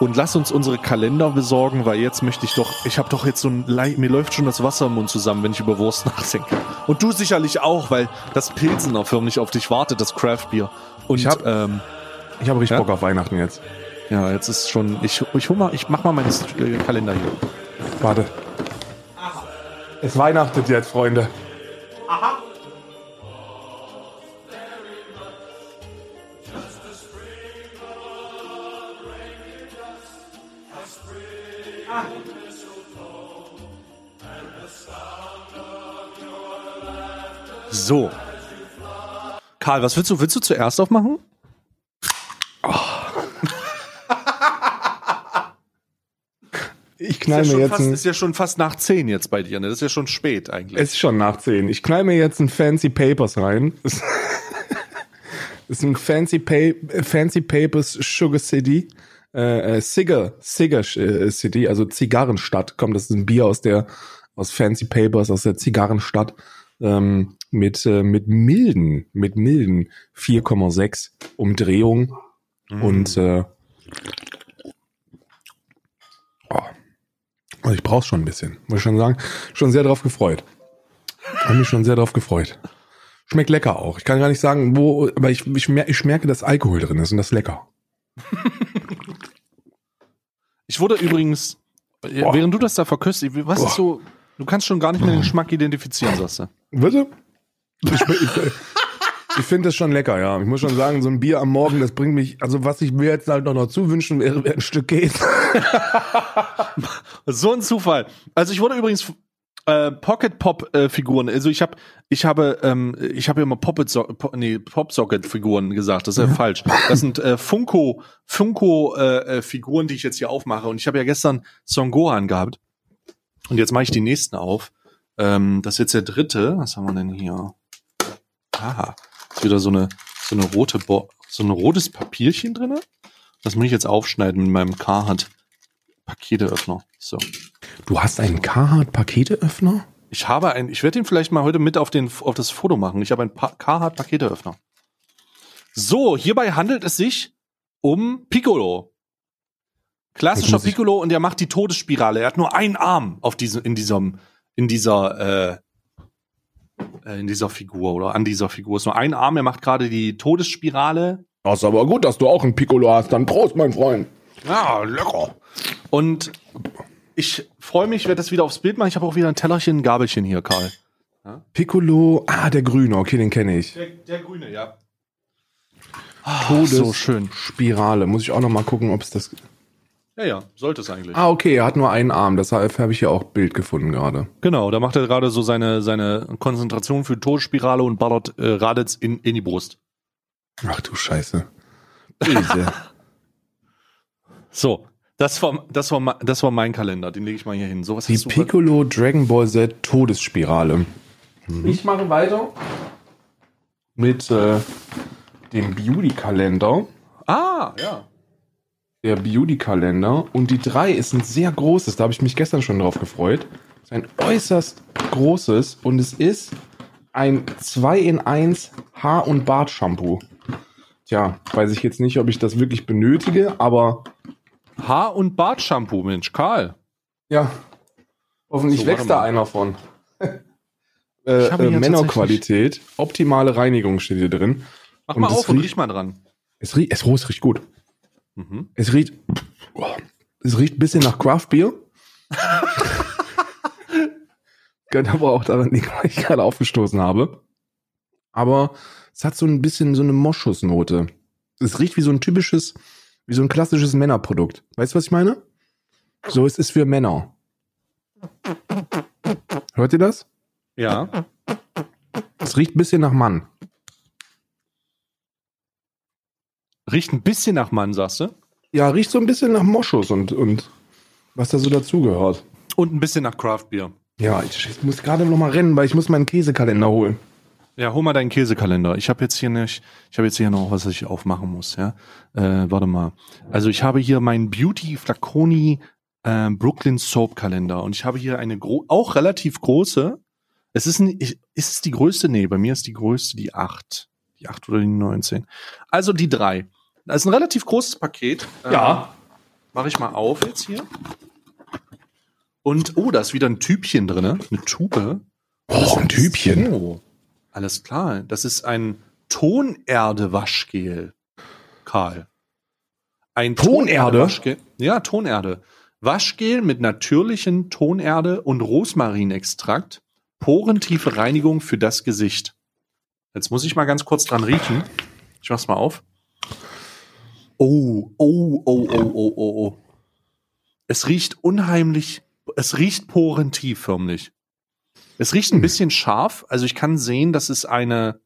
Und lass uns unsere Kalender besorgen, weil jetzt möchte ich doch, ich habe doch jetzt so ein, mir läuft schon das Wasser im Mund zusammen, wenn ich über Wurst nachdenke. Und du sicherlich auch, weil das Pilsener förmlich auf dich wartet, das Craftbier. Und Ich hab- ähm, Ich habe richtig Ja? Bock auf Weihnachten jetzt. Ja, jetzt ist schon, ich, ich hol mal, ich mach mal meinen äh, Kalender hier. Warte. Es weihnachtet jetzt, Freunde. So. Karl, was willst du, willst du zuerst aufmachen? Ich knall ist, ja mir schon jetzt fast, ein, ist ja schon fast nach zehn jetzt bei dir, ne? Das ist ja schon spät eigentlich. Es ist schon nach 10. Ich knall mir jetzt ein Fancy Papers rein. Das ist ein Fancy, pa Fancy Papers Sugar City. Äh, äh, Cigar, Cigar äh, City, also Zigarrenstadt. Kommt, das ist ein Bier aus der, aus Fancy Papers, aus der Zigarrenstadt. Ähm, mit, äh, mit milden, mit milden 4,6 Umdrehungen. Und äh, oh. Also ich brauch's schon ein bisschen, muss ich schon sagen. Schon sehr drauf gefreut. Hab mich schon sehr drauf gefreut. Schmeckt lecker auch. Ich kann gar nicht sagen, wo, aber ich, ich, mer ich merke, dass Alkohol drin ist und das ist lecker. Ich wurde übrigens, äh, Boah. während du das da verköstigst, was ist so, du kannst schon gar nicht mehr den Geschmack identifizieren, sagst du. Bitte? Ich, ich, ich finde das schon lecker, ja. Ich muss schon sagen, so ein Bier am Morgen, das bringt mich, also was ich mir jetzt halt noch, noch zuwünschen wäre, wäre ein Stück Käse. So ein Zufall. Also ich wurde übrigens äh, Pocket Pop äh, Figuren. Also ich habe ich habe ähm, ich habe ja immer Poppet so po, nee, Pop Socket Figuren gesagt. Das ist ja falsch. Das sind äh, Funko Funko äh, äh, Figuren, die ich jetzt hier aufmache. Und ich habe ja gestern Son Gohan gehabt. Und jetzt mache ich die nächsten auf. Ähm, das ist jetzt der dritte. Was haben wir denn hier? Aha, ist wieder so eine so eine rote Bo so ein rotes Papierchen drinne. Das muss ich jetzt aufschneiden mit meinem Carhartt Paketeöffner. So. Du hast einen Carhartt Paketeöffner? Ich habe ein, ich werde ihn vielleicht mal heute mit auf den, auf das Foto machen. Ich habe einen pa Carhartt Paketeöffner. So, hierbei handelt es sich um Piccolo. Klassischer Piccolo und der macht die Todesspirale. Er hat nur einen Arm auf diesem, in diesem, in dieser, äh, äh, in dieser Figur oder an dieser Figur. Ist nur ein Arm. Er macht gerade die Todesspirale. Das ist aber gut, dass du auch einen Piccolo hast. Dann Prost, mein Freund. Ja, lecker. Und ich freue mich, werde das wieder aufs Bild machen. Ich habe auch wieder ein Tellerchen, ein Gabelchen hier, Karl. Piccolo, ah, der Grüne, okay, den kenne ich. Der, der grüne, ja. Todes- so schön. Spirale. Muss ich auch noch mal gucken, ob es das. Ja, ja, sollte es eigentlich. Ah, okay, er hat nur einen Arm. Deshalb habe ich hier auch Bild gefunden gerade. Genau, da macht er gerade so seine, seine Konzentration für Todesspirale und ballert äh, Raditz in, in die Brust. Ach du Scheiße. Böse. So, das war, das war, das war mein Kalender. Den lege ich mal hier hin. So, was Die hast du? Piccolo Dragon Ball Z Todesspirale. Ich mache weiter mit äh, dem Beauty-Kalender. Ah, ja. Der Beauty-Kalender. Und die 3 ist ein sehr großes, da habe ich mich gestern schon drauf gefreut. Ist ein äußerst großes und es ist ein 2 in 1 Haar- und Bart-Shampoo. Tja, weiß ich jetzt nicht, ob ich das wirklich benötige, aber Haar- und Bartshampoo, Mensch, Karl. ja, hoffentlich So, wächst da einer von. äh, äh, Männerqualität, optimale Reinigung steht hier drin. Mach Und mal auf und riech mal dran. Es riecht, es, es riecht gut. Mhm. Es riecht, oh, es riecht ein bisschen nach Craft Beer. Könnte aber auch daran liegen, weil ich gerade aufgestoßen habe. Aber es hat so ein bisschen so eine Moschusnote. Es riecht wie so ein typisches, wie so ein klassisches Männerprodukt. Weißt du, was ich meine? So, es ist für Männer. Hört ihr das? Ja. Es riecht ein bisschen nach Mann. Riecht ein bisschen nach Mann, sagst du? Ja, riecht so ein bisschen nach Moschus und, und was da so dazugehört. Und ein bisschen nach Craft Beer. Ja, ich, ich muss gerade noch mal rennen, weil ich muss meinen Käsekalender holen. Ja, hol mal deinen Käsekalender. Ich habe jetzt hier nicht, ich habe jetzt hier noch was, was ich aufmachen muss, ja. Äh, warte mal. Also ich habe hier meinen Beauty Flaconi äh, Brooklyn Soap Kalender und ich habe hier eine auch relativ große. Es ist ein, ist es die größte? Nee, bei mir ist die größte die 8. Die 8 oder die 19. Also die 3. Das ist ein relativ großes Paket. Ja. Mache ich mal auf jetzt hier. Und, oh, da ist wieder ein Typchen drinne, eine Tube. Oh, ein Typchen. Oh, alles klar. Das ist ein Tonerde-Waschgel, Karl. Ein Tonerde? Tonerde-Waschgel- Ja, Tonerde. Waschgel mit natürlichen Tonerde und Rosmarinextrakt. Porentiefe Reinigung für das Gesicht. Jetzt muss ich mal ganz kurz dran riechen. Ich mach's mal auf. Oh, oh, oh, oh, oh, oh, oh. Es riecht unheimlich, es riecht porentief förmlich. Es riecht ein Hm. bisschen scharf. Also ich kann sehen, dass es eine,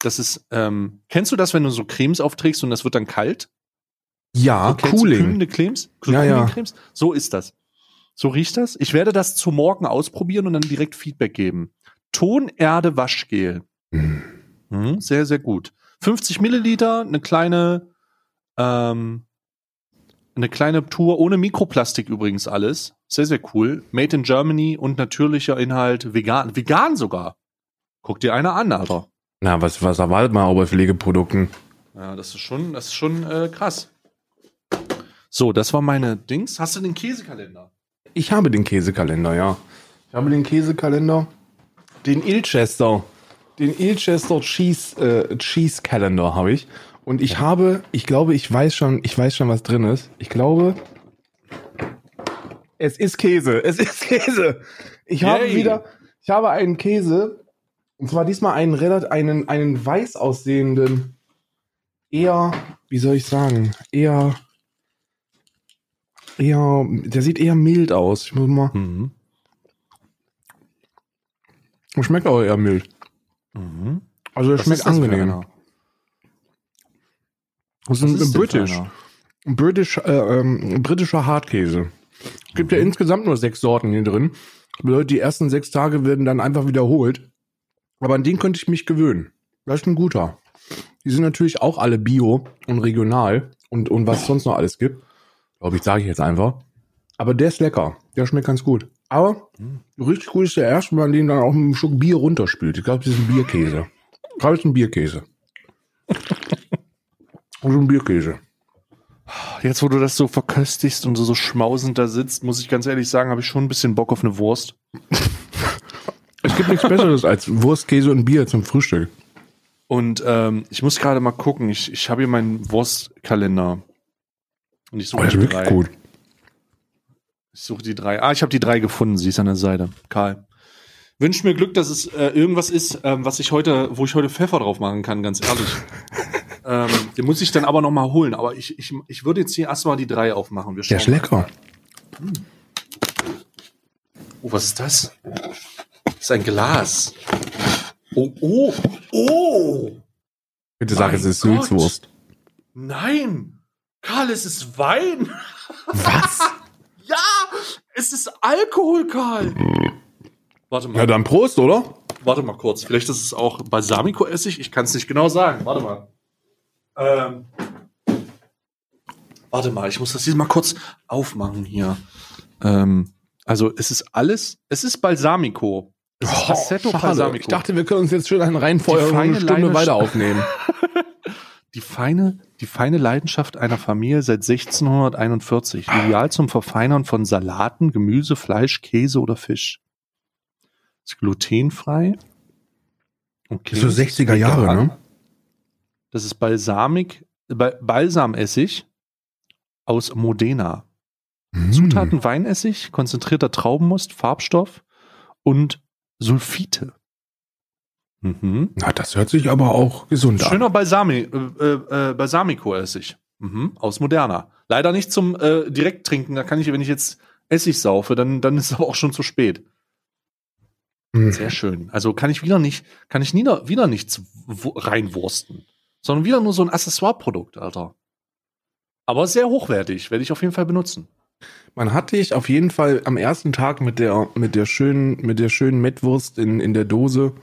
das ist, ähm, kennst du das, wenn du so Cremes aufträgst und das wird dann kalt? Ja, So, Cooling. Kühlende Cremes? So Ja, ja. Cooling-Cremes? So ist das. So riecht das. Ich werde das zu morgen ausprobieren und dann direkt Feedback geben. Tonerde Waschgel. Hm. Mhm, sehr, sehr gut. 50 Milliliter, eine kleine, ähm, eine kleine Tour ohne Mikroplastik übrigens alles. Sehr, sehr cool. Made in Germany und natürlicher Inhalt, vegan. Vegan sogar. Guck dir einer an, Alter. Na, was, was erwartet man auch bei Pflegeprodukten? Ja, das ist schon, das ist schon äh, krass. So, das war meine Dings. Hast du den Käsekalender? Ich habe den Käsekalender, ja. Ich habe den Käsekalender. Den Ilchester. Den Ilchester Cheese, äh, Cheese Calendar habe ich. Und ich habe, ich glaube, ich weiß schon, ich weiß schon, was drin ist. Ich glaube, es ist Käse. Es ist Käse. Ich habe Yay. wieder, ich habe einen Käse. Und zwar diesmal einen relativ, einen, einen weiß aussehenden, eher, wie soll ich sagen, eher, eher, der sieht eher mild aus. Ich muss mal, Mhm. schmeckt auch eher mild. Mhm. Also, er Was schmeckt das angenehm. Das ist Was ein ist British. einer? Ein British, äh, ähm, britischer Hartkäse. Es gibt ja insgesamt nur sechs Sorten hier drin. Das bedeutet, die ersten sechs Tage werden dann einfach wiederholt. Aber an den könnte ich mich gewöhnen. Das ist ein guter. Die sind natürlich auch alle bio und regional und, und was es sonst noch alles gibt. Glaube ich, sage ich jetzt einfach. Aber der ist lecker. Der schmeckt ganz gut. Aber richtig gut ist der erste, wenn man den dann auch mit einem Schluck Bier runterspült. Ich glaube, das ist ein Bierkäse. Ich glaube, das ist ein Bierkäse. Also ein Bierkäse. Jetzt, wo du das so verköstigst und so, so schmausend da sitzt, muss ich ganz ehrlich sagen, habe ich schon ein bisschen Bock auf eine Wurst. Es gibt nichts Besseres als Wurst, Käse und Bier zum Frühstück. Und ähm, ich muss gerade mal gucken. Ich, ich habe hier meinen Wurstkalender. Und ich Oh, suche ist die wirklich drei. gut. Ich suche die drei. Ah, ich habe die drei gefunden. Sie ist an der Seite. Karl. Wünscht mir Glück, dass es äh, irgendwas ist, ähm, was ich heute, wo ich heute Pfeffer drauf machen kann, ganz ehrlich. ähm, den muss ich dann aber noch mal holen. Aber ich, ich, ich würde jetzt hier erstmal die drei aufmachen. Wir Der ist lecker. Oh, was ist das? Das ist ein Glas. Oh, oh, oh! Bitte sag, es ist Gott. Sülzwurst. Nein! Karl, es ist Wein. Was? Ja, es ist Alkohol, Karl. Warte mal. Ja, dann Prost, oder? Warte mal kurz. Vielleicht ist es auch Balsamico-Essig. Ich kann es nicht genau sagen. Warte mal. Ähm. Warte mal, ich muss das hier mal kurz aufmachen hier. Ähm, also es ist alles, es ist Balsamico. Es ist Assetto Oh, schade. Balsamico. Ich dachte, wir können uns jetzt schön einen reinfeuern und eine Stunde Leine- weiter aufnehmen. die feine, die feine Leidenschaft einer Familie seit 1641. Ideal zum Verfeinern von Salaten, Gemüse, Fleisch, Käse oder Fisch. Ist glutenfrei. Okay. So 60er Jahre, ne? Das ist Balsamik, Ba- Balsamessig aus Modena. Hm. Zutaten Weinessig, konzentrierter Traubenmost, Farbstoff und Sulfite. Mhm. Na, das hört sich aber auch gesund an. Schöner Balsami, äh, äh, Balsamico-Essig. Mhm. Aus Moderna. Leider nicht zum äh, direkt trinken. Da kann ich, wenn ich jetzt Essig saufe, dann, dann ist es aber auch schon zu spät. Hm. Sehr schön. Also kann ich wieder nicht, kann ich wieder, wieder nichts reinwursten. Sondern wieder nur so ein Accessoire-Produkt, Alter. Aber sehr hochwertig. Werde ich auf jeden Fall benutzen. Man hat dich auf jeden Fall am ersten Tag mit der, mit der schönen, mit der schönen Mettwurst in, in der Dose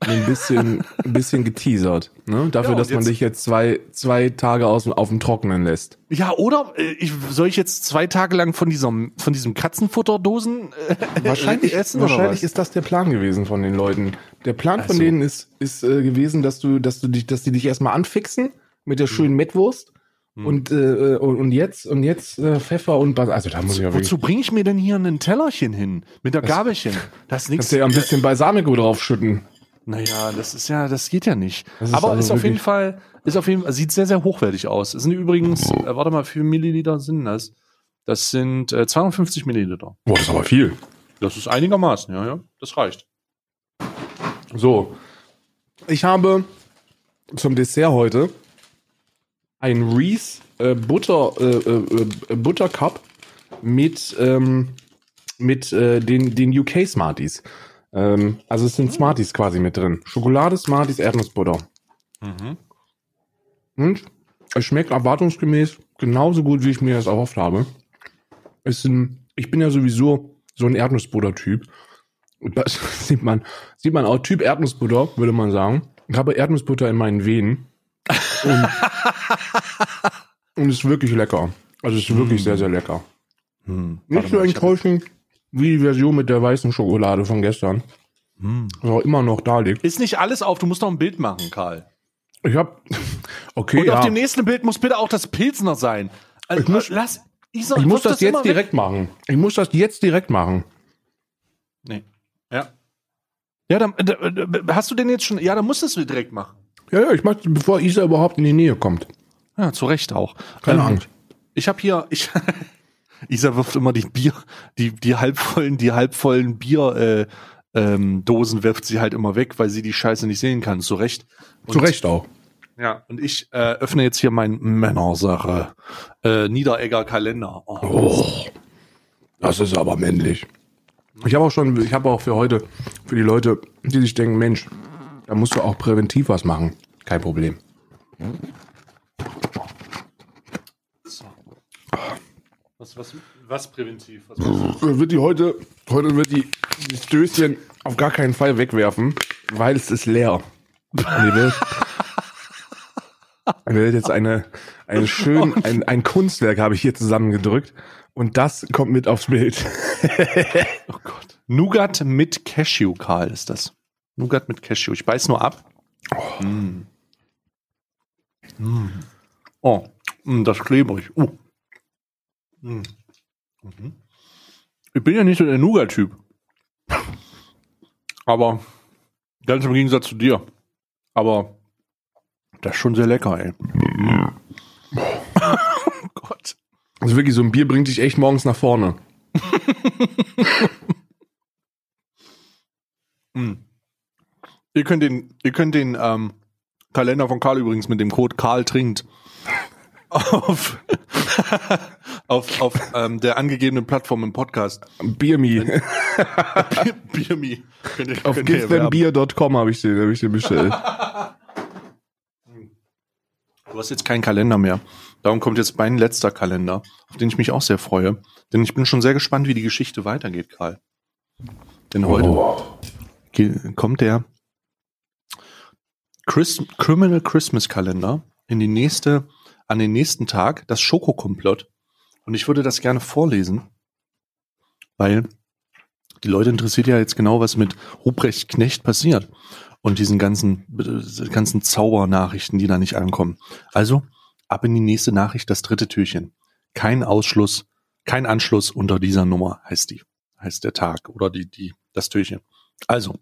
ein bisschen, ein bisschen geteasert. Ne? Dafür, Ja, dass man dich jetzt zwei, zwei Tage aus, auf dem Trockenen lässt. Ja, oder äh, ich, soll ich jetzt zwei Tage lang von diesem, von diesem Katzenfutterdosen äh, Wahrscheinlich, essen wahrscheinlich ist das der Plan gewesen von den Leuten. Der Plan von Also. denen ist, ist äh, gewesen, dass du, dass du dich, dass die dich erstmal anfixen mit der schönen Mettwurst. Hm. Und, äh, und und jetzt, und jetzt äh, Pfeffer und Bas Also da muss ich ja. Wozu bringe ich mir denn hier ein Tellerchen hin? Mit der Gabelchen? Das ist nichts. Kannst du ja ein bisschen Balsamico draufschütten. Naja, das ist ja, das geht ja nicht. Ist Aber also ist auf jeden Fall, ist auf jeden Fall, sieht sehr, sehr hochwertig aus. Es sind übrigens, äh, warte mal, wie viele Milliliter sind das? Das sind äh, 250 Milliliter. Boah, das ist aber viel. Das ist einigermaßen, ja, ja. Das reicht. So. Ich habe zum Dessert heute ein Reese äh, Butter, äh, äh, äh, Buttercup mit, ähm, mit äh, den, den UK Smarties. Ähm, also es sind Smarties quasi mit drin. Schokolade, Smarties, Erdnussbutter. Mhm. Und es schmeckt erwartungsgemäß genauso gut, wie ich mir das erhofft habe. Es ein, ich bin ja sowieso so ein Erdnussbutter-Typ. Und Das sieht man, sieht man auch Typ Erdnussbutter, würde man sagen. Ich habe Erdnussbutter in meinen Venen. Und, und es ist wirklich lecker. Also es ist wirklich sehr, sehr lecker. Hm. Nicht so enttäuschend wie die Version mit der weißen Schokolade von gestern. Hm. Auch immer noch da liegt. Ist nicht alles auf, du musst noch ein Bild machen, Karl. Ich hab, okay, Und ja. auf dem nächsten Bild muss bitte auch das Pilsner sein. Also, Ich muss- lass, Isa, ich muss wirf das jetzt direkt machen. Ich muss das jetzt direkt machen. Nee. Ja. Ja, dann, äh, äh, hast du den jetzt schon? Ja, dann musst du es direkt machen. Ja, ja, ich mach, bevor Isa überhaupt in die Nähe kommt. Ja, zu Recht auch. Keine Ähm, Angst. Ich habe hier, ich, Isa wirft immer die Bier, die, die halbvollen, die halbvollen Bier, äh, ähm, Dosen wirft sie halt immer weg, weil sie die Scheiße nicht sehen kann. Zu Recht. Und, Zu Recht auch. Ja, und ich äh, öffne jetzt hier mein Männersache. Äh, Niederegger Kalender. Oh. Oh, das ist aber männlich. Ich habe auch schon, ich habe auch für heute, für die Leute, die sich denken, Mensch, da musst du auch präventiv was machen. Kein Problem. Was, was, was präventiv? Was du? Wird die heute, heute wird die das Döschen auf gar keinen Fall wegwerfen, weil es ist leer. Und ihr werdet, ihr werdet jetzt eine, eine schön, ein, ein Kunstwerk habe ich hier zusammengedrückt und das kommt mit aufs Bild. Oh Gott. Nougat mit Cashew, Karl, ist das. Nougat mit Cashew. Ich beiß nur ab. Mm. Mm. Oh, mm, das ist klebrig. Uh. Mm. Mhm. Ich bin ja nicht so der Nougat-Typ. Aber ganz im Gegensatz zu dir. Aber das ist schon sehr lecker, ey. Oh Gott. Also wirklich, so ein Bier bringt dich echt morgens nach vorne. Mm. Ihr könnt den, ihr könnt den ähm, Kalender von Karl übrigens mit dem Code Karl trinkt auf, auf, auf ähm, der angegebenen Plattform im Podcast. Biermi. Könnt ihr, Auf givethembeer.com habe ich den, habe ich den bestellt. Du hast jetzt keinen Kalender mehr. Darum kommt jetzt mein letzter Kalender, auf den ich mich auch sehr freue. Denn ich bin schon sehr gespannt, wie die Geschichte weitergeht, Karl. Denn heute Oh. kommt der Chris Criminal Christmas Kalender in die nächste, an den nächsten Tag, das Schokokomplott. Und ich würde das gerne vorlesen, weil die Leute interessiert ja jetzt genau, was mit Ruprecht Knecht passiert und diesen ganzen, äh, ganzen Zaubernachrichten, die da nicht ankommen. Also ab in die nächste Nachricht, das dritte Türchen. Kein Ausschluss, kein Anschluss unter dieser Nummer heißt die, heißt der Tag oder die, die, das Türchen. Also,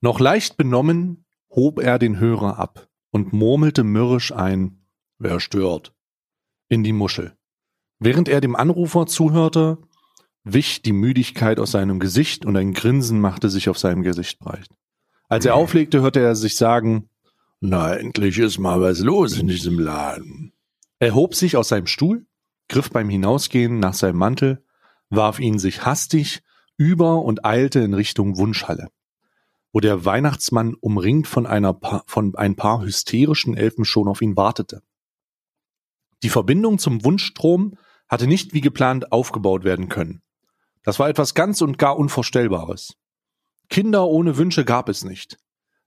noch leicht benommen hob er den Hörer ab und murmelte mürrisch ein, wer stört, in die Muschel. Während er dem Anrufer zuhörte, wich die Müdigkeit aus seinem Gesicht und ein Grinsen machte sich auf seinem Gesicht breit. Als er auflegte, hörte er sich sagen, na, endlich ist mal was los in diesem Laden. Er hob sich aus seinem Stuhl, griff beim Hinausgehen nach seinem Mantel, warf ihn sich hastig über und eilte in Richtung Wunschhalle, wo der Weihnachtsmann umringt von einer pa von ein paar hysterischen Elfen schon auf ihn wartete. Die Verbindung zum Wunschstrom hatte nicht wie geplant aufgebaut werden können. Das war etwas ganz und gar Unvorstellbares. Kinder ohne Wünsche gab es nicht.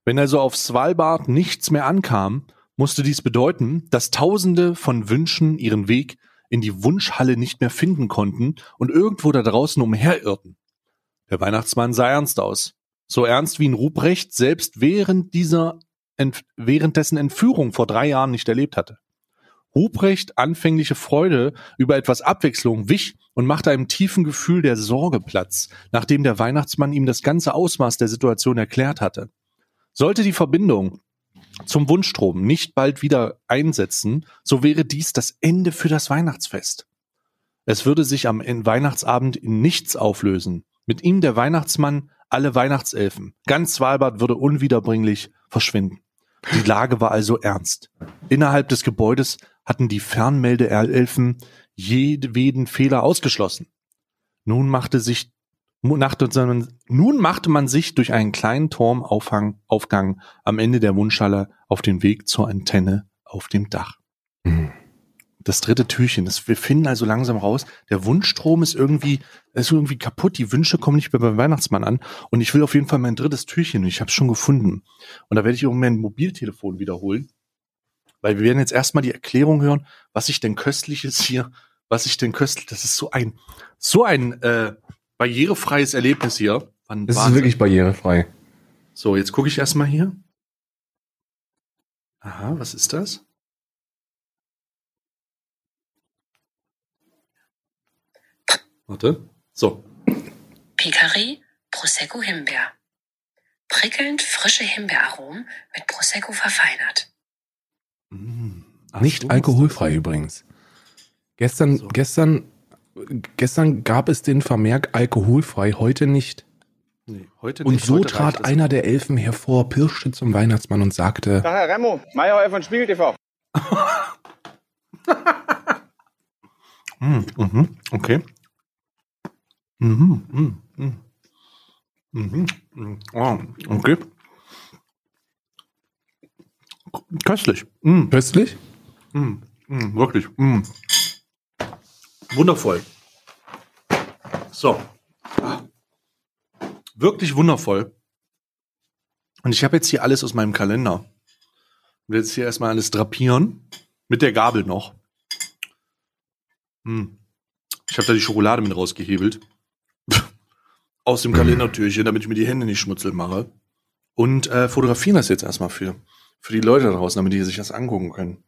Wenn also auf Svalbard nichts mehr ankam, musste dies bedeuten, dass Tausende von Wünschen ihren Weg in die Wunschhalle nicht mehr finden konnten und irgendwo da draußen umherirrten. Der Weihnachtsmann sah ernst aus. So ernst wie ein Ruprecht selbst während dieser, während dessen Entführung vor drei Jahren nicht erlebt hatte. Ruprecht anfängliche Freude über etwas Abwechslung wich und machte einem tiefen Gefühl der Sorge Platz, nachdem der Weihnachtsmann ihm das ganze Ausmaß der Situation erklärt hatte. Sollte die Verbindung zum Wunschstrom nicht bald wieder einsetzen, so wäre dies das Ende für das Weihnachtsfest. Es würde sich am Weihnachtsabend in nichts auflösen. Mit ihm der Weihnachtsmann, alle Weihnachtselfen. Ganz Svalbard würde unwiederbringlich verschwinden. Die Lage war also ernst. Innerhalb des Gebäudes hatten die Fernmeldeelfen jedweden Fehler ausgeschlossen. Nun machte sich nun machte man sich durch einen kleinen Turmaufgang Aufgang am Ende der Wunschhalle auf den Weg zur Antenne auf dem Dach. Mhm. Das dritte Türchen, das, wir finden also langsam raus, der Wunschstrom ist irgendwie, ist irgendwie kaputt, die Wünsche kommen nicht mehr beim Weihnachtsmann an und ich will auf jeden Fall mein drittes Türchen ich habe es schon gefunden. Und da werde ich auch mein Mobiltelefon wiederholen, weil wir werden jetzt erstmal die Erklärung hören, was ich denn köstliches hier, was ich denn köstlich, das ist so ein, so ein äh, barrierefreies Erlebnis hier. Wann Es ist wirklich barrierefrei. So, jetzt gucke ich erstmal hier. Aha, was ist das? Warte. So. Picari Prosecco Himbeer. Prickelnd frische Himbeeraromen mit Prosecco verfeinert. Mm. Ach Nicht so, alkoholfrei übrigens. Gestern, So. gestern, gestern gab es den Vermerk alkoholfrei, heute nicht. Nee, heute Und nicht. so heute trat einer der Elfen hervor, pirschte zum Weihnachtsmann und sagte, Tag, Herr Remo, Meier von Spiegel TV. Mm, mhm, okay. Mhm, mhm, mhm. Mhm, mhm. Oh, okay. Köstlich. Mm. köstlich? Mm, mm, wirklich. Mm. Wundervoll. So. Wirklich wundervoll. Und ich habe jetzt hier alles aus meinem Kalender. Ich will jetzt hier erstmal alles drapieren. Mit der Gabel noch. Hm. Ich habe da die Schokolade mit rausgehebelt. aus dem Kalendertürchen, damit ich mir die Hände nicht schmutzig mache. Und äh, fotografieren das jetzt erstmal für, für die Leute da draußen, damit die sich das angucken können.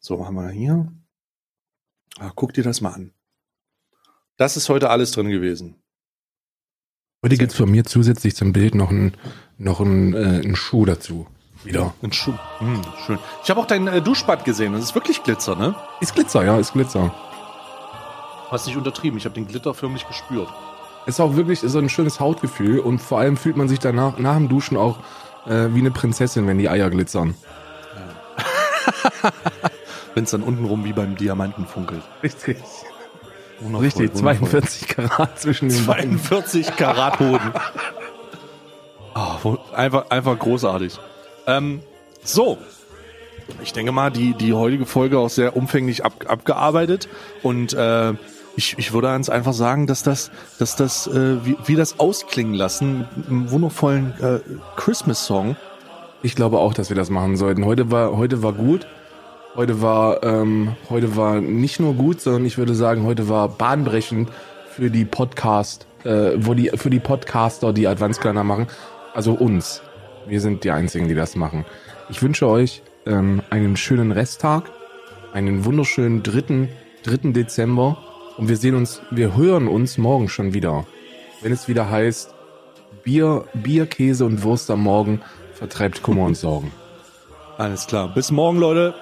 So, haben wir hier. Ah, guck dir das mal an. Das ist heute alles drin gewesen. Heute gibt's von mir zusätzlich zum Bild noch einen noch einen, äh, einen Schuh dazu. Wieder. Ein Schuh. Hm, schön. Ich habe auch dein äh, Duschbad gesehen. Das ist wirklich Glitzer, ne? Ist Glitzer, ja, ist Glitzer. Hast nicht untertrieben. Ich habe den Glitter förmlich gespürt. Ist auch wirklich ist so ein schönes Hautgefühl und vor allem fühlt man sich danach nach dem Duschen auch äh, wie eine Prinzessin, wenn die Eier glitzern. Wenn es dann untenrum wie beim Diamanten funkelt. Richtig. Wundervoll, Richtig, wundervoll. 42 Karat zwischen den Beinen. 42 Karat Hoden. Wo- einfach, einfach großartig. Ähm, so. Ich denke mal, die, die heutige Folge auch sehr umfänglich ab, abgearbeitet und äh, ich, ich würde ganz einfach sagen, dass das, dass das, äh, wie, wie das ausklingen lassen, mit einem wundervollen äh, Christmas-Song. Ich glaube auch, dass wir das machen sollten. Heute war, heute war gut. Heute war, ähm, heute war nicht nur gut, sondern ich würde sagen, heute war bahnbrechend für die Podcast, äh, wo die, für die Podcaster, die Adventskalender machen. Also uns. Wir sind die Einzigen, die das machen. Ich wünsche euch ähm, einen schönen Resttag, einen wunderschönen dritten, dritten Dezember und wir sehen uns, wir hören uns morgen schon wieder, wenn es wieder heißt Bier, Bier, Käse und Wurst am Morgen vertreibt Kummer und Sorgen. Alles klar. Bis morgen, Leute.